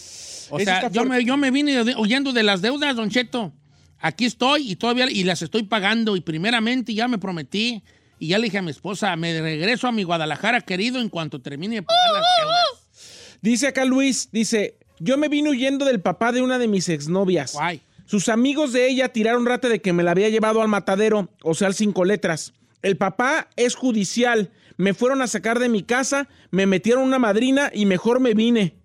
O sea, yo me, yo me vine huyendo de las deudas, Don Cheto. Aquí estoy y todavía y las estoy pagando. Y primeramente ya me prometí y ya le dije a mi esposa, me regreso a mi Guadalajara querido en cuanto termine de pagar las deudas. Dice acá Luis, dice, yo me vine huyendo del papá de una de mis exnovias. Guay. Sus amigos de ella tiraron rata de que me la había llevado al matadero, o sea, al cinco letras. El papá es judicial. Me fueron a sacar de mi casa, me metieron una madrina y mejor me vine.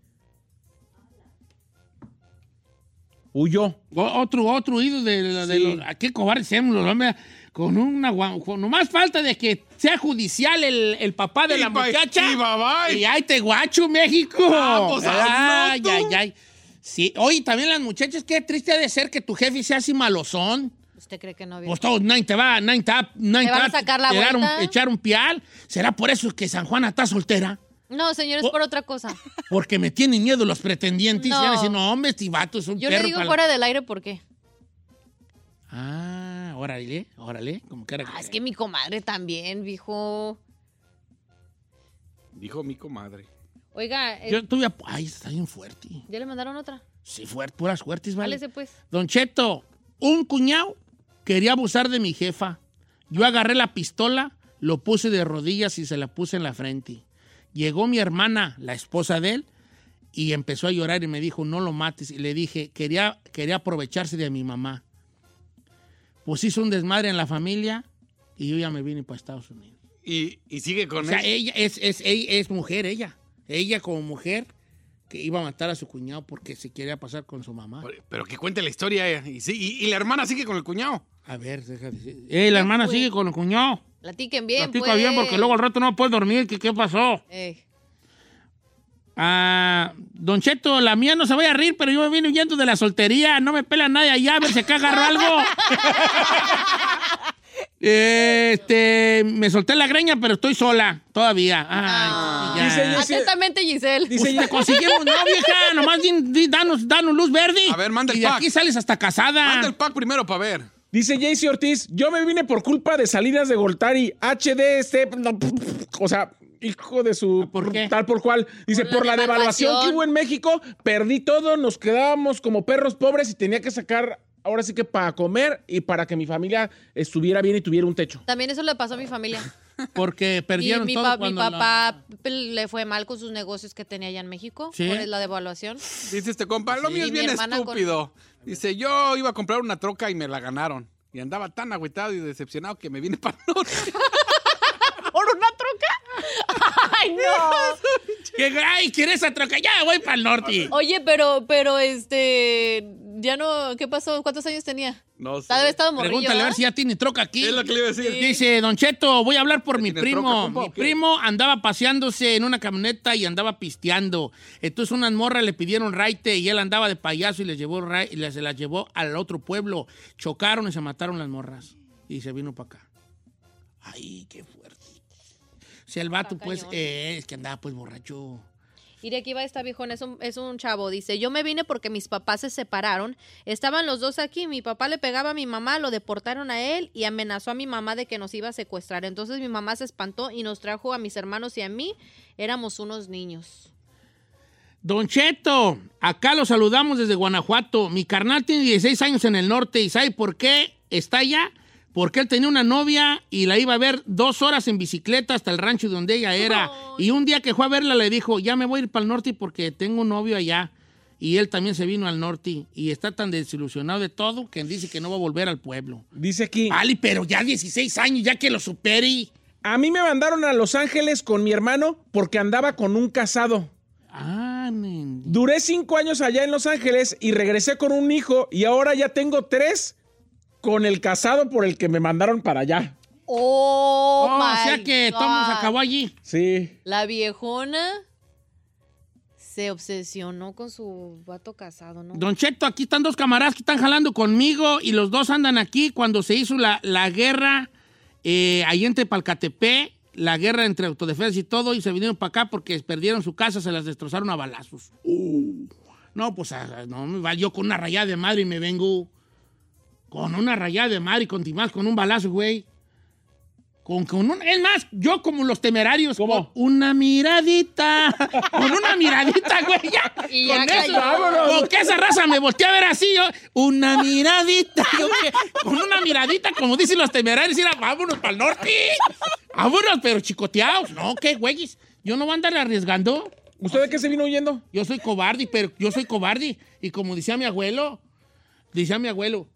Huyó. Otro, otro oído de, de- de Sí. los. ¿a ¿Qué cobardes hombres? Con una con nomás falta de que sea judicial el, el papá de Y la bye- muchacha. y bye bye. Y ay, te guacho, México. Ah, pues, ay, ay, tú. ay. Sí, oye, también las muchachas, qué triste ha de ser que tu jefe sea así malosón. ¿Usted cree que no vio? Pues nadie te va, nadie te va, nadie ¿Te van a sacar la un- vuelta? echar un pial. ¿Será por eso que San Juana está soltera? No, señor, es por otra cosa. Porque me tienen miedo los pretendientes. No. Y van a decir, no, hombre, este vato es un Yo perro. le digo para la-". fuera del aire por qué. Ah, órale, órale. Como que era Ah, es que mi comadre también, viejo. Dijo mi comadre. Oiga, eh, Yo tuve... a- Ay, está bien fuerte. ¿ya le mandaron otra? Sí, fuerte, puras fuertes, ¿vale? Válese, pues. Don Cheto, un cuñado quería abusar de mi jefa. Yo agarré la pistola, lo puse de rodillas y se la puse en la frente. Llegó mi hermana, la esposa de él, y empezó a llorar y me dijo, no lo mates. Y le dije, quería, quería aprovecharse de mi mamá. Pues hizo un desmadre en la familia y yo ya me vine para Estados Unidos. Y, y sigue con O sea, él. ella es, es, ella es mujer, ella. Ella como mujer que iba a matar a su cuñado porque se quería pasar con su mamá. Pero que cuente la historia. Y, sí, y, y la hermana sigue con el cuñado. A ver, deja de decir. Eh, la hermana sigue con el cuñado. Platiquen bien, Platica pues. bien porque luego al rato no puedes dormir. ¿Qué, qué pasó? Ey. Ah, don Cheto, la mía no se vaya a reír, pero yo me vine huyendo de la soltería. No me pela nadie allá, a ver si acá agarro algo. este, me solté la greña, pero estoy sola todavía. Ay. Dice- dice- Atentamente, Giselle. Dice Pues te conseguimos, no, vieja. Nomás di- di- danos, danos luz verde. A ver, manda el Y de pack. aquí sales hasta casada. Manda el pack primero para ver. Dice Jaycee Ortiz, yo me vine por culpa de Salinas de Goltari, HD, este, no, o sea, hijo de su ¿Por qué? tal por cual. Dice, Por por, la la devaluación que devaluación. hubo en México, perdí todo, nos quedábamos como perros pobres y tenía que sacar, ahora sí que para comer y para que mi familia estuviera bien y tuviera un techo. También eso le pasó a mi familia. Porque Y perdieron mi, todo pa- mi la- papá le fue mal con sus negocios que tenía allá en México ¿Sí? por la devaluación. Dice este compa, lo Sí. mío es bien con- estúpido. Dice, yo iba a comprar una troca y me la ganaron. Y andaba tan agüitado y decepcionado que me vine para el. ¿Por una troca? ¡Ay, no! Ay, ¿quieres esa troca? Ya voy para el norte. Oye, pero, pero, este, ya no, ¿qué pasó? ¿Cuántos años tenía? No sé. Tal vez estaba morrillo, Pregúntale a ver ¿verdad? si ya tiene troca aquí. Es lo que le iba a decir. Dice, Don Cheto, voy a hablar por mi ¿Tiene primo. mi primo andaba paseándose en una camioneta y andaba pisteando. Entonces unas morras le pidieron raite y él andaba de payaso y les llevó y les- se las llevó al otro pueblo. Chocaron y se mataron las morras. Y se vino para acá. Ay, qué fuerte. Sea, el vato, pues, eh, es que andaba pues borracho. Mire, aquí va esta viejona, es un, es un chavo. Dice, yo me vine porque mis papás se separaron. Estaban los dos aquí. Mi papá le pegaba a mi mamá, lo deportaron a él y amenazó a mi mamá de que nos iba a secuestrar. Entonces mi mamá se espantó y nos trajo a mis hermanos y a mí. Éramos unos niños. Don Cheto, acá lo saludamos desde Guanajuato. Mi carnal tiene 16 años en el norte y ¿sabe por qué está allá? Porque él tenía una novia y la iba a ver dos horas en bicicleta hasta el rancho donde ella era. Y un día que fue a verla le dijo, ya me voy a ir para el norte porque tengo un novio allá. Y él también se vino al norte y está tan desilusionado de todo que dice que no va a volver al pueblo. Dice aquí. Vale, pero ya 16 años, ya que lo supere. A mí me mandaron a Los Ángeles con mi hermano porque andaba con un casado. Ah. Duré cinco años allá en Los Ángeles y regresé con un hijo y ahora ya tengo tres con el casado por el que me mandaron para allá. Oh, Oh, o sea que todo God. se acabó allí. Sí. La viejona se obsesionó con su vato casado, ¿no? Don Cheto, aquí están dos camaradas que están jalando conmigo y los dos andan aquí cuando se hizo la, la guerra eh, ahí entre Palcatepé, la guerra entre autodefensa y todo, y se vinieron para acá porque perdieron su casa, se las destrozaron a balazos. Uh. No, pues ah, no me va yo con una rayada de madre y me vengo con una rayada de madre y continuas con un balazo, güey. Con, con un, es más, yo como los temerarios, con una miradita, con una miradita, güey, ya. Y ya con eso, Vámonos. con que esa raza me volteé a ver así, yo, una miradita, yo, con una miradita, como dicen los temerarios, era, vámonos para el norte, vámonos, pero chicoteados, no, qué güeyes, yo no voy a andar arriesgando. ¿Usted de qué se vino huyendo? Yo soy cobarde, pero yo soy cobarde, y como decía mi abuelo, decía mi abuelo,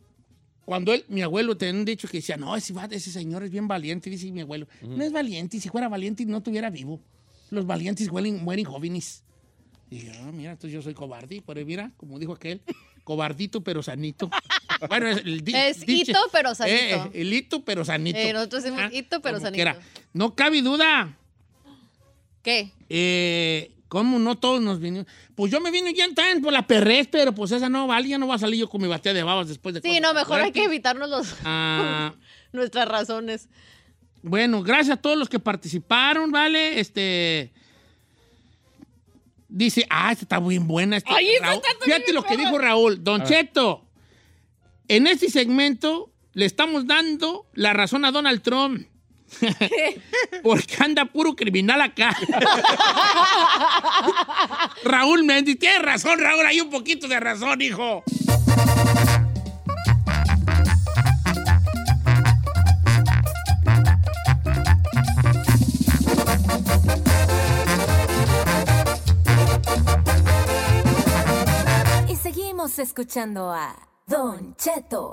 cuando él, mi abuelo tenía un dicho que decía, no, ese, ese señor es bien valiente, dice mi abuelo. No es valiente, si fuera valiente no estuviera vivo. Los valientes mueren, mueren jóvenes. Y yo, "Ah, mira, entonces yo soy cobarde, pero mira, como dijo aquel, cobardito pero sanito. bueno, es, el Es dicho- hito, pero sanito. Eh, el hito pero sanito. Eh, nosotros decimos Ah, hito, pero sanito. quiera. No cabe duda. ¿Qué? Eh, ¿Cómo no todos nos vinimos? Pues yo me vine ya tan por la perrez, pero pues esa no vale, ya no va a salir yo con mi batea de babas después de Sí, no, mejor hay que evitarnos los, Ah, nuestras razones. bueno, gracias a todos los que participaron, ¿vale? Este. Dice, ah, esta está bien buena. Este, Ay, esta Raúl. está Fíjate lo que dijo Raúl. Don A ver. Cheto, en este segmento le estamos dando la razón a Donald Trump. Porque anda puro criminal acá. Raúl Mendy, tienes razón, Raúl, hay un poquito de razón, hijo. Y seguimos escuchando a Don Cheto.